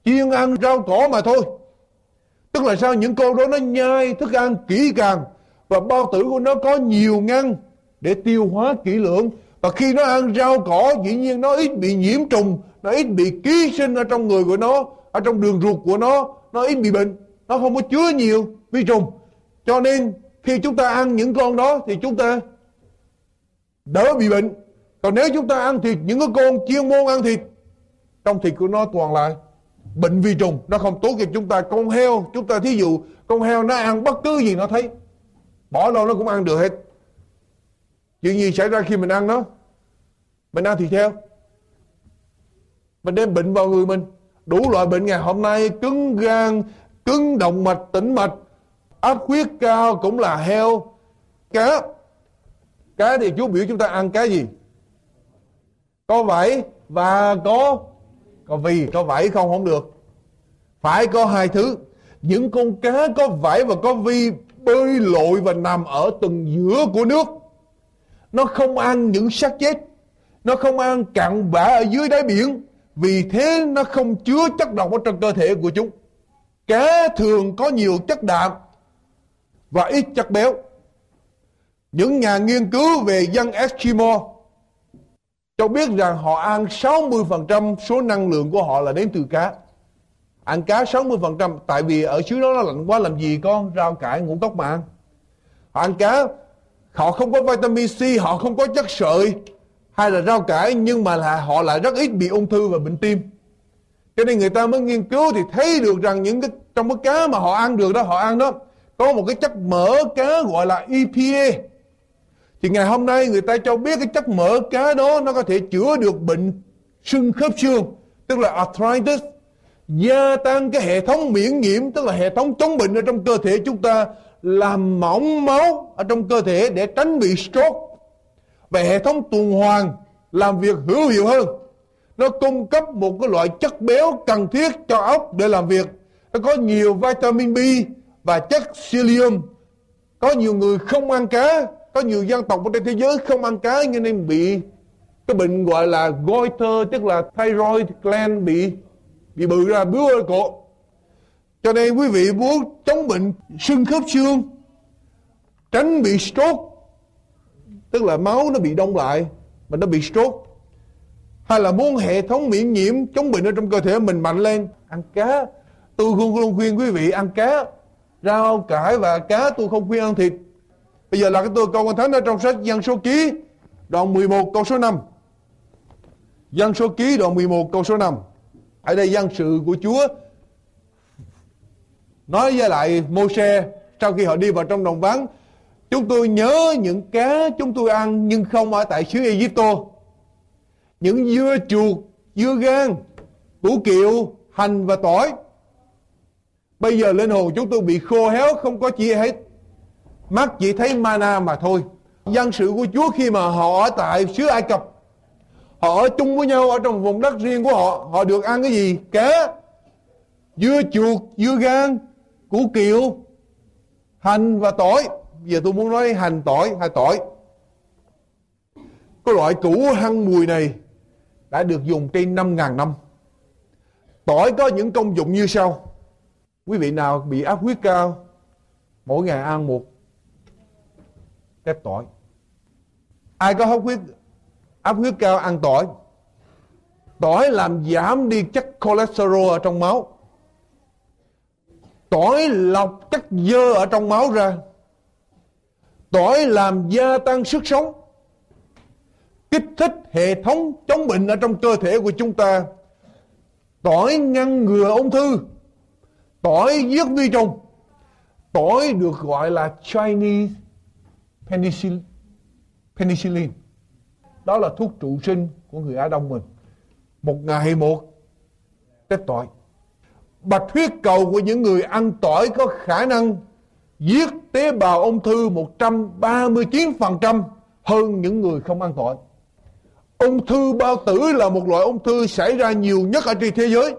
Speaker 7: Chiên ăn rau cỏ mà thôi. Tức là sao? Những con đó nó nhai thức ăn kỹ càng và bao tử của nó có nhiều ngăn để tiêu hóa kỹ lưỡng. Và khi nó ăn rau cỏ dĩ nhiên nó ít bị nhiễm trùng, nó ít bị ký sinh ở trong người của nó, ở trong đường ruột của nó, nó ít bị bệnh, nó không có chứa nhiều vi trùng. Cho nên khi chúng ta ăn những con đó thì chúng ta đỡ bị bệnh. Còn nếu chúng ta ăn thịt những cái con chuyên môn ăn thịt, trong thịt của nó toàn là bệnh vi trùng. Nó không tốt cho chúng ta. Con heo chúng ta thí dụ con heo nó ăn bất cứ gì nó thấy bỏ đâu nó cũng ăn được hết. Chuyện gì xảy ra khi mình ăn nó? Mình ăn thịt heo. Mình đem bệnh vào người mình. Đủ loại bệnh ngày hôm nay cứng gan, cứng động mạch, tĩnh mạch, áp huyết cao cũng là heo, cá. Cá thì chú biểu chúng ta ăn cái gì? Có vảy và có có vì, có vảy không không được. Phải có hai thứ. Những con cá có vảy và có vi bơi lội và nằm ở tầng giữa của nước. Nó không ăn những xác chết. Nó không ăn cặn bã ở dưới đáy biển. Vì thế nó không chứa chất độc ở trong cơ thể của chúng. Cá thường có nhiều chất đạm và ít chất béo. Những nhà nghiên cứu về dân Eskimo cho biết rằng họ ăn 60% số năng lượng của họ là đến từ cá. Ăn cá 60% tại vì ở xứ đó nó lạnh quá làm gì có rau cải ngũ cốc mà ăn. Họ ăn cá, họ không có vitamin C, họ không có chất sợi hay là rau cải nhưng mà là họ lại rất ít bị ung thư và bệnh tim. Cho nên người ta mới nghiên cứu thì thấy được rằng những cái trong cái cá mà họ ăn được đó, họ ăn đó có một cái chất mỡ cá gọi là EPA. Thì ngày hôm nay người ta cho biết cái chất mỡ cá đó nó có thể chữa được bệnh sưng khớp xương, tức là arthritis, gia tăng cái hệ thống miễn nhiễm, tức là hệ thống chống bệnh ở trong cơ thể chúng ta, làm mỏng máu ở trong cơ thể để tránh bị stroke. Và hệ thống tuần hoàn làm việc hữu hiệu hơn. Nó cung cấp một cái loại chất béo cần thiết cho ốc để làm việc. Nó có nhiều vitamin B và chất psyllium. Có nhiều người không ăn cá, có nhiều dân tộc trên thế giới không ăn cá cho nên bị cái bệnh gọi là goiter tức là thyroid gland bị bị bự ra bướu ở cổ. Cho nên quý vị muốn chống bệnh sưng khớp xương tránh bị stroke tức là máu nó bị đông lại mà nó bị stroke. Hay là muốn hệ thống miễn nhiễm chống bệnh ở trong cơ thể mình mạnh lên ăn cá. Tôi luôn luôn khuyên quý vị ăn cá rau cải và cá tôi không khuyên ăn thịt. Bây giờ là cái tôi câu quan thánh ở trong sách dân số ký, đoạn 11 câu số 5 dân số ký, đoạn 11 câu số 5 ở đây dân sự của Chúa nói với lại Mô-xe sau khi họ đi vào trong đồng vắng, chúng tôi nhớ những cá chúng tôi ăn nhưng không ở tại xứ Egypto. Những dưa chuột, dưa gan, củ kiệu, hành và tỏi bây giờ lên hồn chúng tôi bị khô héo, không có chi hết. Mắt chỉ thấy mana mà thôi. Dân sự của Chúa khi mà họ ở tại xứ Ai Cập, họ ở chung với nhau ở trong vùng đất riêng của họ họ được ăn cái gì? Cá, dưa chuột, dưa gan, củ kiệu, hành và tỏi. Giờ tôi muốn nói hành tỏi hay tỏi. Cái loại củ hăng mùi này đã được dùng trên 5.000 năm. Tỏi có những công dụng như sau quý vị nào bị áp huyết cao, mỗi ngày ăn một tép tỏi. Ai có áp huyết áp huyết cao ăn tỏi. Tỏi làm giảm đi chất cholesterol ở trong máu. Tỏi lọc chất dơ ở trong máu ra. Tỏi làm gia tăng sức sống. Kích thích hệ thống chống bệnh ở trong cơ thể của chúng ta. Tỏi ngăn ngừa ung thư tỏi giết vi trùng tỏi được gọi là Chinese penicillin, penicillin. Đó là thuốc trụ sinh của người Á Đông mình. Một ngày một tết tỏi. Bạch huyết cầu của những người ăn tỏi có khả năng giết tế bào ung thư 139% hơn những người không ăn tỏi. Ung thư bao tử là một loại ung thư xảy ra nhiều nhất ở trên thế giới.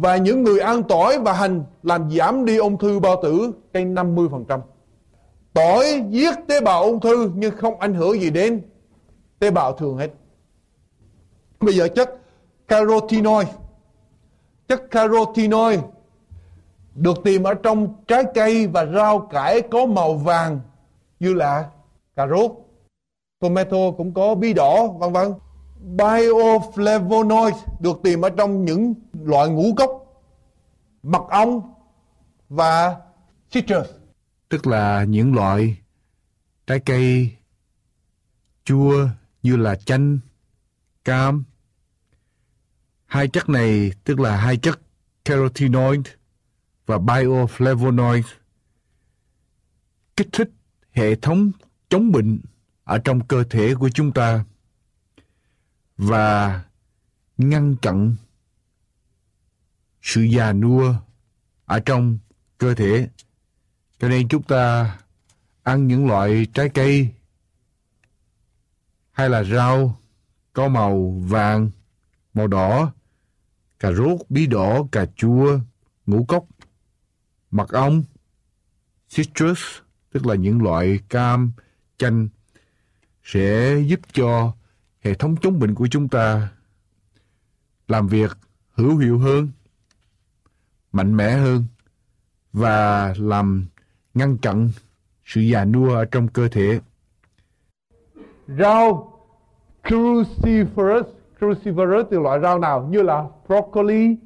Speaker 7: Và những người ăn tỏi và hành làm giảm đi ung thư bao tử trên 50%. Tỏi giết tế bào ung thư nhưng không ảnh hưởng gì đến tế bào thường hết. Bây giờ chất carotenoid. Chất carotenoid được tìm ở trong trái cây và rau cải có màu vàng như là cà rốt, tomato cũng có bí đỏ, vân vân. Bioflavonoid được tìm ở trong những loại ngũ cốc, mật ong và citrus
Speaker 3: tức là những loại trái cây chua như là chanh, cam. Hai chất này tức là hai chất carotenoid và bioflavonoid kích thích hệ thống chống bệnh ở trong cơ thể của chúng ta và ngăn chặn sự già nua ở trong cơ thể. Cho nên chúng ta ăn những loại trái cây hay là rau có màu vàng, màu đỏ, cà rốt, bí đỏ, cà chua, ngũ cốc, mật ong, citrus, tức là những loại cam, chanh, sẽ giúp cho hệ thống chống bệnh của chúng ta làm việc hữu hiệu hơn, mạnh mẽ hơn và làm ngăn chặn sự già nua ở trong cơ thể.
Speaker 7: Rau cruciferous, cruciferous từ loại rau nào như là broccoli,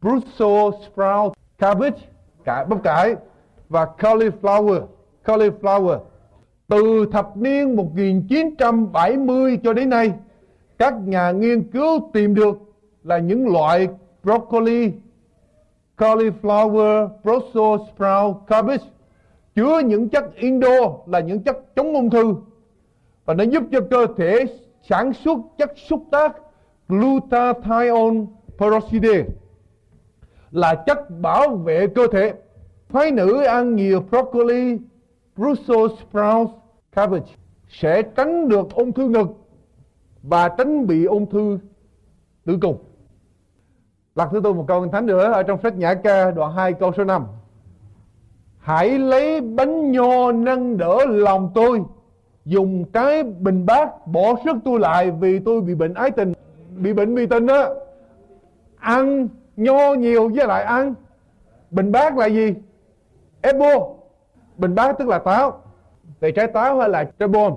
Speaker 7: Brussels sprout, cabbage, cải bắp cải và cauliflower, cauliflower. Từ thập niên 1970 cho đến nay, các nhà nghiên cứu tìm được là những loại broccoli, cauliflower, Brussels sprout, cabbage chứa những chất Indo là những chất chống ung thư và nó giúp cho cơ thể sản xuất chất xúc tác glutathione peroxide là chất bảo vệ cơ thể. Phái nữ ăn nhiều broccoli, Brussels sprouts, cabbage sẽ tránh được ung thư ngực và tránh bị ung thư tử cung. Lạc thứ tôi một câu thánh nữa ở trong sách Nhã ca đoạn 2 câu số 5. Hãy lấy bánh nho nâng đỡ lòng tôi Dùng cái bình bát bỏ sức tôi lại Vì tôi bị bệnh ái tình Bị bệnh vì tình á Ăn nho nhiều với lại ăn Bình bát là gì? Ebo. Bình bát tức là táo Về trái táo hay là trái bom,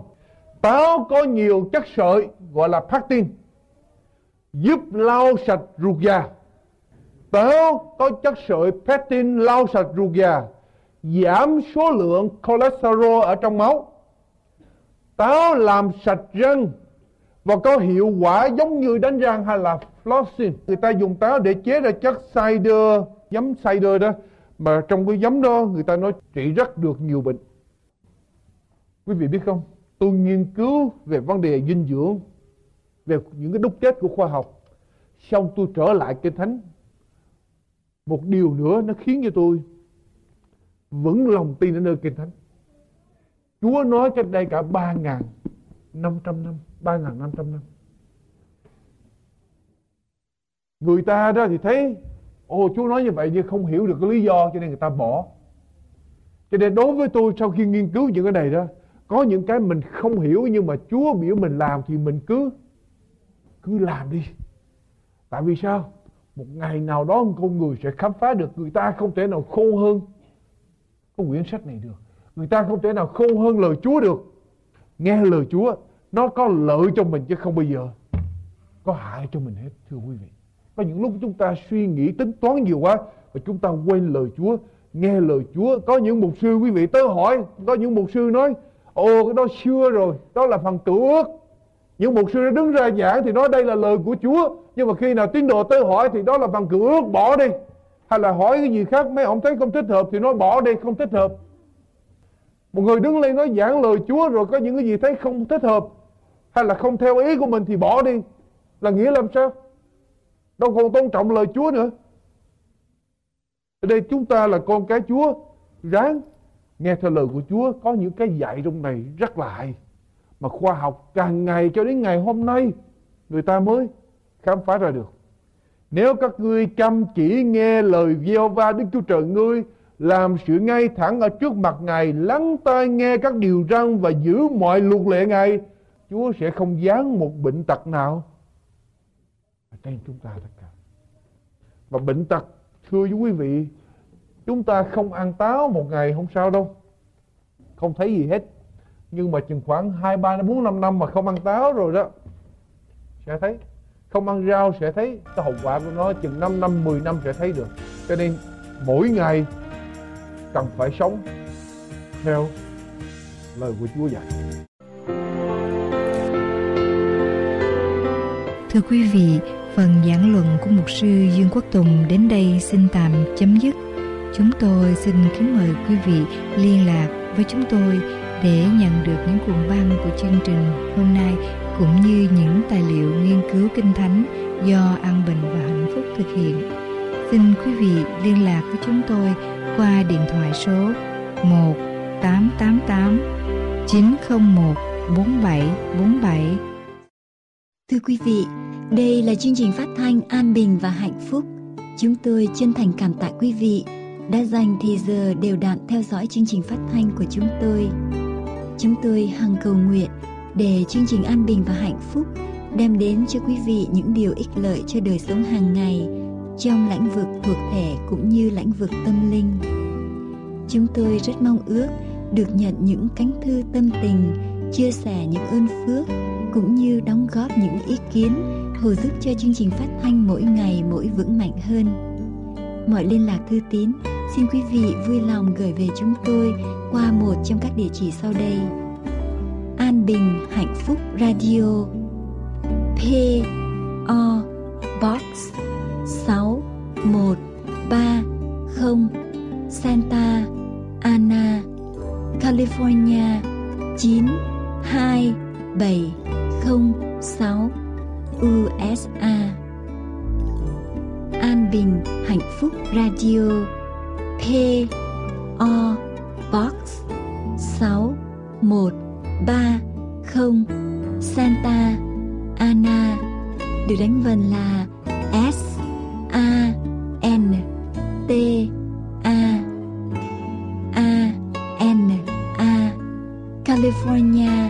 Speaker 7: Táo có nhiều chất sợi gọi là pectin Giúp lau sạch ruột già Táo có chất sợi pectin lau sạch ruột già giảm số lượng cholesterol ở trong máu. Táo làm sạch răng và có hiệu quả giống như đánh răng hay là flossing. Người ta dùng táo để chế ra chất cider, giấm cider đó. Mà trong cái giấm đó người ta nói trị rất được nhiều bệnh. Quý vị biết không? Tôi nghiên cứu về vấn đề dinh dưỡng, về những cái đúc kết của khoa học. Xong tôi trở lại Kinh Thánh. Một điều nữa nó khiến cho tôi vững lòng tin ở nơi kinh thánh Chúa nói cách đây cả ba ngàn năm 3.500 năm Người ta đó thì thấy Ồ, Chúa nói như vậy nhưng không hiểu được cái lý do cho nên người ta bỏ. Cho nên đối với tôi, sau khi nghiên cứu những cái này đó, Có những cái mình không hiểu nhưng mà Chúa biểu mình làm thì mình cứ Cứ làm đi. Tại vì sao? Một ngày nào đó con người sẽ khám phá được người ta không thể nào khôn hơn. Cái quyển sách này được. Người ta không thể nào khôn hơn lời Chúa được. Nghe lời Chúa, nó có lợi cho mình chứ không bao giờ có hại cho mình hết, thưa quý vị có những lúc chúng ta suy nghĩ, tính toán nhiều quá và chúng ta quên lời Chúa, nghe lời Chúa. Có những mục sư quý vị tới hỏi, có những mục sư nói, ồ, cái đó xưa rồi, đó là phần cựu ước những mục sư đã đứng ra giảng thì nói đây là lời của Chúa, nhưng mà khi nào tín đồ tới hỏi thì đó là phần cựu ước bỏ đi. Hay là hỏi cái gì khác, mấy ông thấy không thích hợp thì nói bỏ đi, không thích hợp. Một người đứng lên nói giảng lời Chúa rồi có những cái gì thấy không thích hợp hay là không theo ý của mình thì bỏ đi. Là nghĩa làm sao? Đâu còn tôn trọng lời Chúa nữa. Ở đây chúng ta là con cái Chúa ráng nghe theo lời của Chúa. Có những cái dạy trong này rất là hay mà khoa học càng ngày cho đến ngày hôm nay người ta mới khám phá ra được. Nếu các ngươi chăm chỉ nghe lời gieo va Đức Chúa Trời ngươi, làm sự ngay thẳng ở trước mặt Ngài, lắng tai nghe các điều răn và giữ mọi luật lệ Ngài, Chúa sẽ không giáng một bệnh tật nào trên chúng ta tất cả. Và bệnh tật, thưa với quý vị, chúng ta không ăn táo một ngày không sao đâu. Không thấy gì hết. Nhưng mà chừng khoảng 2, 3, 4, 5 năm mà không ăn táo rồi đó, sẽ thấy không ăn rau sẽ thấy cái hậu quả của nó chừng 5 năm 10 năm sẽ thấy được cho nên mỗi ngày cần phải sống theo lời của Chúa dạy
Speaker 5: Thưa quý vị, phần giảng luận của mục sư Dương Quốc Tùng đến đây xin tạm chấm dứt. Chúng tôi xin kính mời quý vị liên lạc với chúng tôi để nhận được những cuộn băng của chương trình hôm nay cũng như những tài liệu nghiên cứu kinh thánh
Speaker 8: do An Bình và Hạnh Phúc thực hiện. Xin quý vị liên lạc với chúng tôi qua điện thoại số 1 888 901 4747.
Speaker 1: Thưa quý vị, đây là chương trình phát thanh An Bình và Hạnh Phúc. Chúng tôi chân thành cảm tạ quý vị đã dành thì giờ đều đặn theo dõi chương trình phát thanh của chúng tôi. Chúng tôi hằng cầu nguyện để chương trình An Bình và Hạnh Phúc đem đến cho quý vị những điều ích lợi cho đời sống hàng ngày trong lĩnh vực thuộc thể cũng như lĩnh vực tâm linh. Chúng tôi rất mong ước được nhận những cánh thư tâm tình, chia sẻ những ơn phước cũng như đóng góp những ý kiến hỗ giúp cho chương trình phát thanh mỗi ngày mỗi vững mạnh hơn. Mọi liên lạc thư tín, xin quý vị vui lòng gửi về chúng tôi qua một trong các địa chỉ sau đây. An Bình Hạnh Phúc Radio, P O Box 6130 Santa Ana, California 927 06 USA An Bình Hạnh Phúc Radio. P O Box 6130 Santa Ana. Được đánh vần là S A N T A A N A. California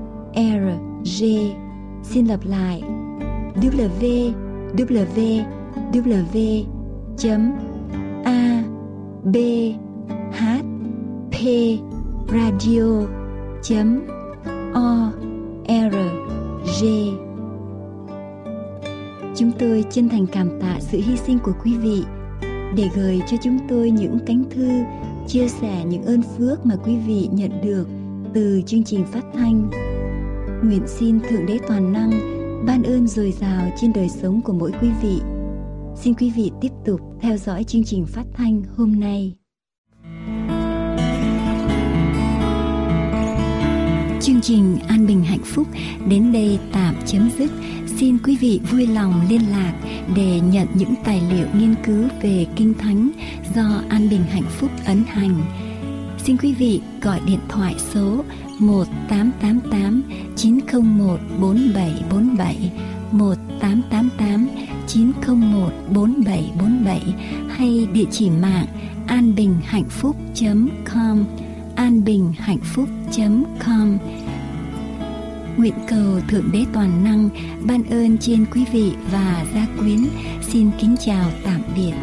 Speaker 1: R G, Xin lặp lại. W W W chấm A B H P radio chấm O R G. Chúng tôi chân thành cảm tạ sự hy sinh của quý vị để gửi cho chúng tôi những cánh thư chia sẻ những ơn phước mà quý vị nhận được từ chương trình phát thanh. Nguyện xin Thượng Đế Toàn Năng ban ơn dồi dào trên đời sống của mỗi quý vị. Xin quý vị tiếp tục theo dõi chương trình phát thanh hôm nay. Chương trình An Bình Hạnh Phúc đến đây tạm chấm dứt xin quý vị vui lòng liên lạc để nhận những tài liệu nghiên cứu về Kinh Thánh do An Bình Hạnh Phúc ấn hành. Xin quý vị gọi điện thoại số 1888 901 4747 1888 901 4747 hay địa chỉ mạng anbinhhạnhphúc.com anbinhhạnhphúc.com Nguyện cầu Thượng Đế Toàn Năng ban ơn trên quý vị và gia quyến. Xin kính chào tạm biệt.